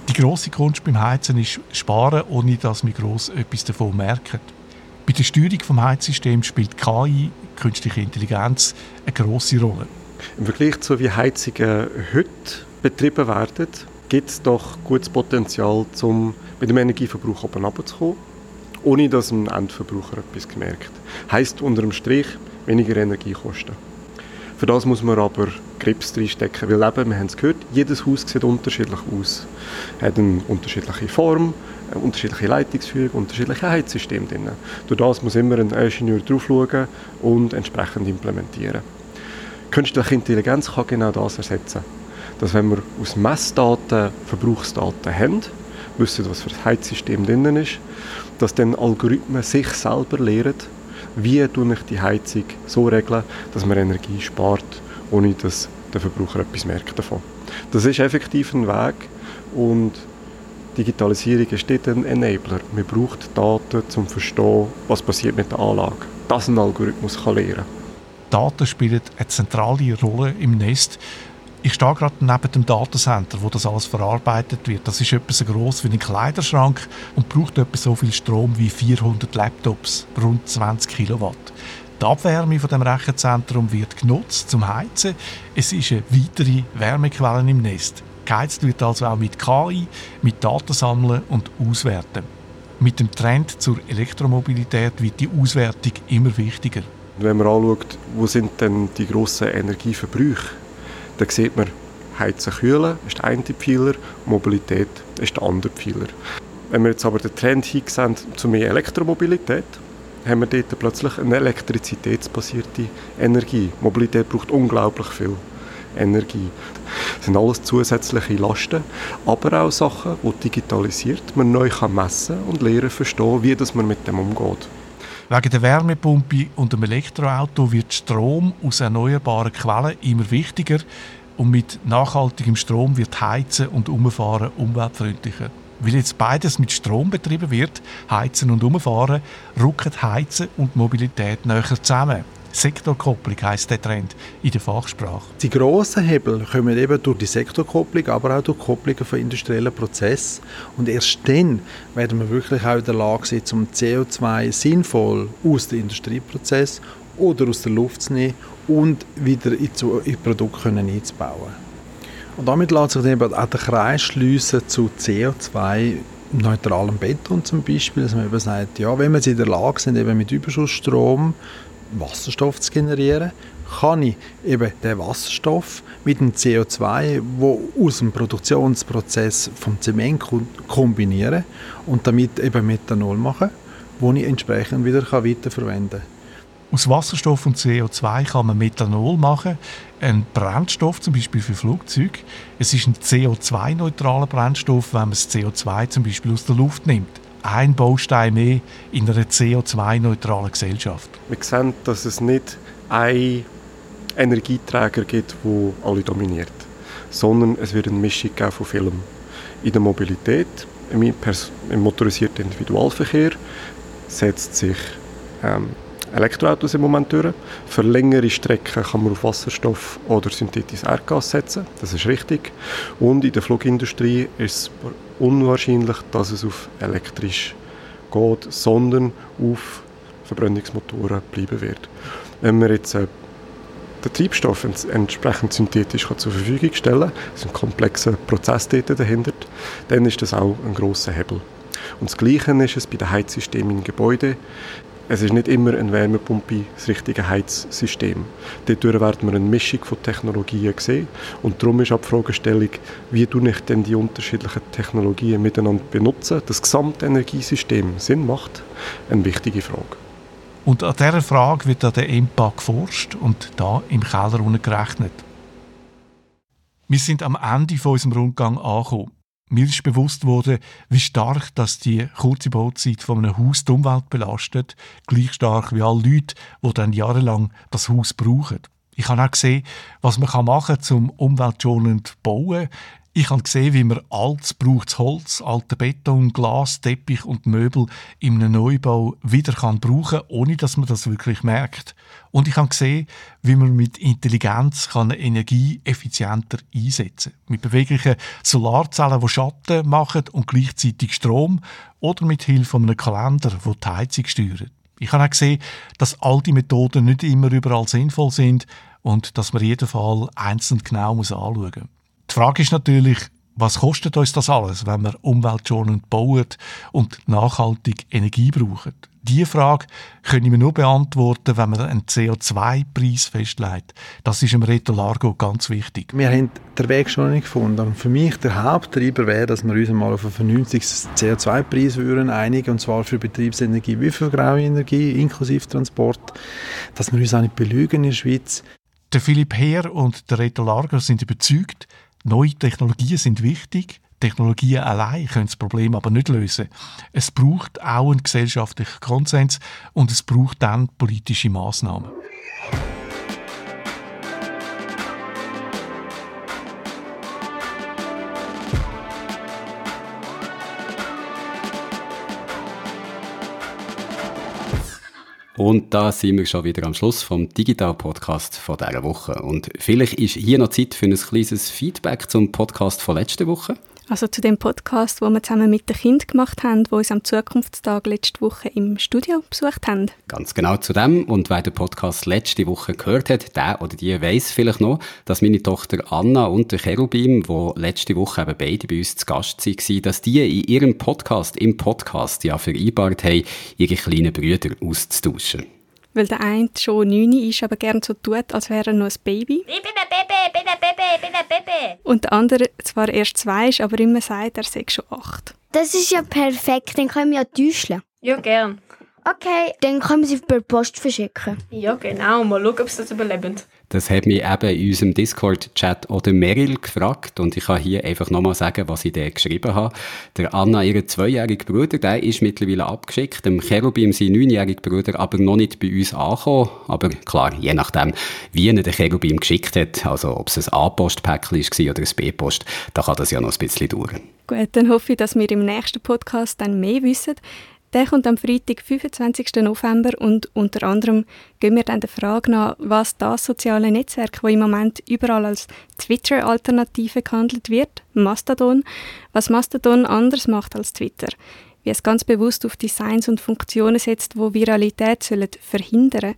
[SPEAKER 11] Die grosse Kunst beim Heizen ist sparen, ohne dass wir gross etwas davon merken. Bei der Steuerung des Heizsystems spielt KI, künstliche Intelligenz, eine grosse Rolle.
[SPEAKER 13] Im Vergleich zu wie Heizungen heute betrieben werden, gibt es doch gutes Potenzial, um mit dem Energieverbrauch oben runterzukommen, ohne dass ein Endverbraucher etwas gemerkt. Heißt unter dem Strich weniger Energiekosten. Für das muss man aber Grips reinstecken, weil eben, wir haben es gehört, jedes Haus sieht unterschiedlich aus. Hat eine unterschiedliche Form, eine unterschiedliche Leitungsführung, unterschiedliche Heizsysteme drin. Durch das muss immer ein Ingenieur drauf schauen und entsprechend implementieren. Künstliche Intelligenz kann genau das ersetzen. Dass wenn wir aus Messdaten Verbrauchsdaten haben, wissen, was für ein Heizsystem drin ist, dass dann Algorithmen sich selber lehren, wie ich die Heizung so regeln, dass man Energie spart, ohne dass der Verbraucher etwas merkt davon. Das ist effektiv ein Weg und Digitalisierung ist dort ein Enabler. Man braucht Daten, um zu verstehen, was passiert mit der Anlage. Das ein Algorithmus kann lernen.
[SPEAKER 11] Daten spielen eine zentrale Rolle im Nest. Ich stehe gerade neben dem Datacenter, wo das alles verarbeitet wird. Das ist etwas so groß wie ein Kleiderschrank und braucht etwa so viel Strom wie 400 Laptops, rund 20 Kilowatt. Die Abwärme von dem Rechenzentrum wird genutzt zum Heizen. Es ist eine weitere Wärmequelle im Nest. Geheizt wird also auch mit KI, mit Datensammeln und Auswerten. Mit dem Trend zur Elektromobilität wird die Auswertung immer wichtiger.
[SPEAKER 13] Wenn man anschaut, wo sind denn die grossen Energieverbräuche, dann sieht man, Heizen, Kühlen ist der eine Pfeiler, Mobilität ist der andere Pfeiler. Wenn wir jetzt aber den Trend hinsehen zu mehr Elektromobilität, haben wir dort plötzlich eine elektrizitätsbasierte Energie. Mobilität braucht unglaublich viel Energie. Das sind alles zusätzliche Lasten, aber auch Sachen, die digitalisiert man neu messen kann und lernen verstehen, wie man mit dem umgeht.
[SPEAKER 11] Wegen der Wärmepumpe und dem Elektroauto wird Strom aus erneuerbaren Quellen immer wichtiger und mit nachhaltigem Strom wird Heizen und Umfahren umweltfreundlicher. Weil jetzt beides mit Strom betrieben wird, Heizen und Umfahren, rücken Heizen und Mobilität näher zusammen. Sektorkopplung heisst der Trend in der Fachsprache.
[SPEAKER 14] Die grossen Hebel kommen eben durch die Sektorkopplung, aber auch durch Kopplungen von industriellen Prozessen. Und erst dann werden wir wirklich auch in der Lage sein, um CO2 sinnvoll aus dem Industrieprozess oder aus der Luft zu nehmen und wieder in die Produkte einzubauen. Und damit lässt sich eben auch der Kreis schliessen zu CO2 neutralem Beton zum Beispiel, dass man eben sagt, ja, wenn wir in der Lage sind, eben mit Überschussstrom Wasserstoff zu generieren, kann ich eben den Wasserstoff mit dem CO2, wo aus dem Produktionsprozess vom Zement kombinieren und damit eben Methanol machen, wo ich entsprechend wieder weiterverwenden kann.
[SPEAKER 11] Aus Wasserstoff und CO2 kann man Methanol machen, ein Brennstoff zum Beispiel für Flugzeuge. Es ist ein CO2-neutraler Brennstoff, wenn man das CO2 zum Beispiel aus der Luft nimmt. Ein Baustein mehr in einer CO2-neutralen Gesellschaft.
[SPEAKER 13] Wir sehen, dass es nicht ein Energieträger gibt, der alle dominiert, sondern es wird eine Mischung von vielem. In der Mobilität, im, im motorisierten Individualverkehr setzt sich ähm, Elektroautos im Moment durch. Für längere Strecken kann man auf Wasserstoff oder synthetisches Erdgas setzen, das ist richtig. Und in der Flugindustrie ist es unwahrscheinlich, dass es auf elektrisch geht, sondern auf Verbrennungsmotoren bleiben wird. Wenn wir jetzt äh, den Treibstoff entsprechend synthetisch zur Verfügung stellen kann, es sind komplexe Prozesse dahinter, dann ist das auch ein grosser Hebel. Und das Gleiche ist es bei den Heizsystemen in Gebäuden. Es ist nicht immer eine Wärmepumpe das richtige Heizsystem. Dort werden wir eine Mischung von Technologien sehen. Und darum ist auch die Fragestellung, wie du ich denn die unterschiedlichen Technologien miteinander benutzen, das gesamte Energiesystem Sinn macht, eine wichtige Frage.
[SPEAKER 11] Und an dieser Frage wird der EMPA geforscht und da im Keller gerechnet. Wir sind am Ende von unserem Rundgang angekommen. Mir ist bewusst worden, wie stark dass die kurze Bauzeit von einem Haus die Umwelt belastet, gleich stark wie alle Leute, die dann jahrelang das Haus brauchen. Ich habe auch gesehen, was man machen kann, um umweltschonend zu bauen. Ich habe gesehen, wie man altes gebrauchtes Holz, alte Beton, Glas, Teppich und Möbel in einem Neubau wieder kann brauchen kann, ohne dass man das wirklich merkt. Und ich habe gesehen, wie man mit Intelligenz kann Energie effizienter einsetzen kann. Mit beweglichen Solarzellen, die Schatten machen und gleichzeitig Strom, oder mit Hilfe einem Kalender, der die Heizung steuert. Ich habe auch gesehen, dass all die Methoden nicht immer überall sinnvoll sind und dass man jeden Fall einzeln genau anschauen muss. Die Frage ist natürlich, was kostet uns das alles, wenn wir umweltschonend bauen und nachhaltig Energie brauchen? Diese Frage können wir nur beantworten, wenn man einen CO2-Preis festlegt. Das ist im Reto Largo ganz wichtig.
[SPEAKER 14] Wir haben den Weg schon nicht gefunden. Und für mich der Haupttreiber wäre, dass wir uns mal auf einen vernünftigen CO2-Preis einigen und zwar für Betriebsenergie wie für graue Energie, inklusive Transport. Dass wir uns auch nicht belügen in der Schweiz.
[SPEAKER 11] Der Philipp Heer und der Reto Largo sind überzeugt, Neue Technologien sind wichtig. Technologien allein können das Problem aber nicht lösen. Es braucht auch einen gesellschaftlichen Konsens und es braucht dann politische Maßnahmen.
[SPEAKER 2] Und da sind wir schon wieder am Schluss vom Digital-Podcast von dieser Woche. Und vielleicht ist hier noch Zeit für ein kleines Feedback zum Podcast von letzter Woche.
[SPEAKER 3] Also zu dem Podcast, wo wir zusammen mit den Kindern gemacht haben, wo uns am Zukunftstag letzte Woche im Studio besucht haben.
[SPEAKER 2] Ganz genau zu dem. Und wer den Podcast letzte Woche gehört hat, der oder die weiß vielleicht noch, dass meine Tochter Anna und der Cherubim, wo letzte Woche eben beide bei uns zu Gast waren, dass die in ihrem Podcast, im Podcast ja vereinbart haben, ihre kleinen Brüder auszutauschen
[SPEAKER 3] weil der eine schon neun ist, aber gern so tut, als wäre er noch ein Baby.
[SPEAKER 17] Ich bin ein Baby, ich bin ein Baby, ich bin ein Baby.
[SPEAKER 3] Und der andere zwar erst zwei ist, aber immer sagt, er sei schon acht.
[SPEAKER 17] Das ist ja perfekt, dann können wir ja täuschen.
[SPEAKER 18] Ja, gern.
[SPEAKER 17] Okay, dann können wir sie per Post verschicken.
[SPEAKER 18] Ja, genau. Mal schauen, ob sie das überleben.
[SPEAKER 2] Das hat mich eben in unserem Discord-Chat oder Meryl gefragt und ich kann hier einfach nochmal sagen, was ich da geschrieben habe. Der Anna, ihr zweijähriger Bruder, der ist mittlerweile abgeschickt, dem Cherubim, sein neunjähriger Bruder, aber noch nicht bei uns angekommen. Aber klar, je nachdem, wie er den Cherubim geschickt hat, also ob es ein A-Post-Päckchen war oder ein B-Post, da kann das ja noch ein bisschen dauern.
[SPEAKER 3] Gut, dann hoffe ich, dass wir im nächsten Podcast dann mehr wissen. Der kommt am Freitag, 25. November und unter anderem gehen wir dann der Frage nach, was das soziale Netzwerk, das im Moment überall als Twitter-Alternative gehandelt wird, Mastodon, was Mastodon anders macht als Twitter, wie es ganz bewusst auf Designs und Funktionen setzt, wo Viralität sollen verhindern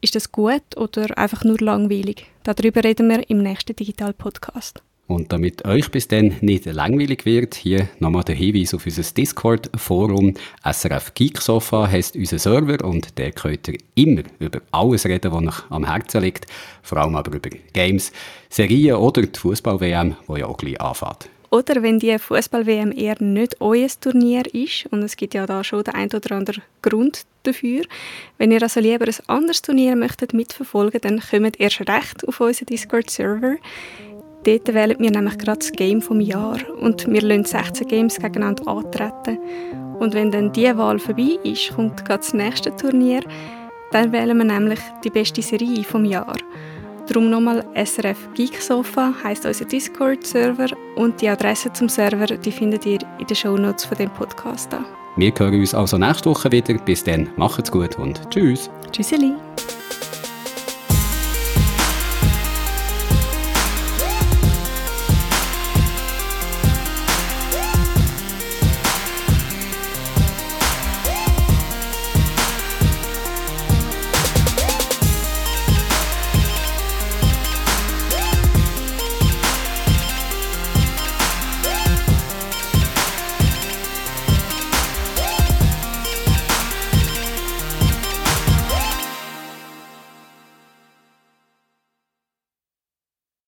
[SPEAKER 3] Ist das gut oder einfach nur langweilig? Darüber reden wir im nächsten Digital Podcast.
[SPEAKER 2] Und damit euch bis dann nicht langweilig wird, hier nochmal der Hinweis auf unser Discord-Forum. SRF Geeksofa heisst unser Server und der könnt ihr immer über alles reden, was euch am Herzen liegt. Vor allem aber über Games, Serien oder die Fußball-WM, die ja auch gleich anfängt.
[SPEAKER 3] Oder wenn die Fußball-WM eher nicht euer Turnier ist, und es gibt ja da schon den ein oder anderen Grund dafür, wenn ihr also lieber ein anderes Turnier möchtet mitverfolgen, dann kommt erst recht auf unseren Discord-Server. Dort wählen wir nämlich gerade das Game vom Jahr und wir lassen 16 Games gegeneinander antreten. Und wenn dann diese Wahl vorbei ist, kommt gerade das nächste Turnier. Dann wählen wir nämlich die beste Serie vom Jahr. Darum nochmal SRF Geeksofa heisst unser Discord-Server und die Adresse zum Server die findet ihr in den Shownotes von dem Podcast. An.
[SPEAKER 2] Wir hören uns also nächste Woche wieder. Bis dann, macht's gut und tschüss.
[SPEAKER 3] Tschüsseli.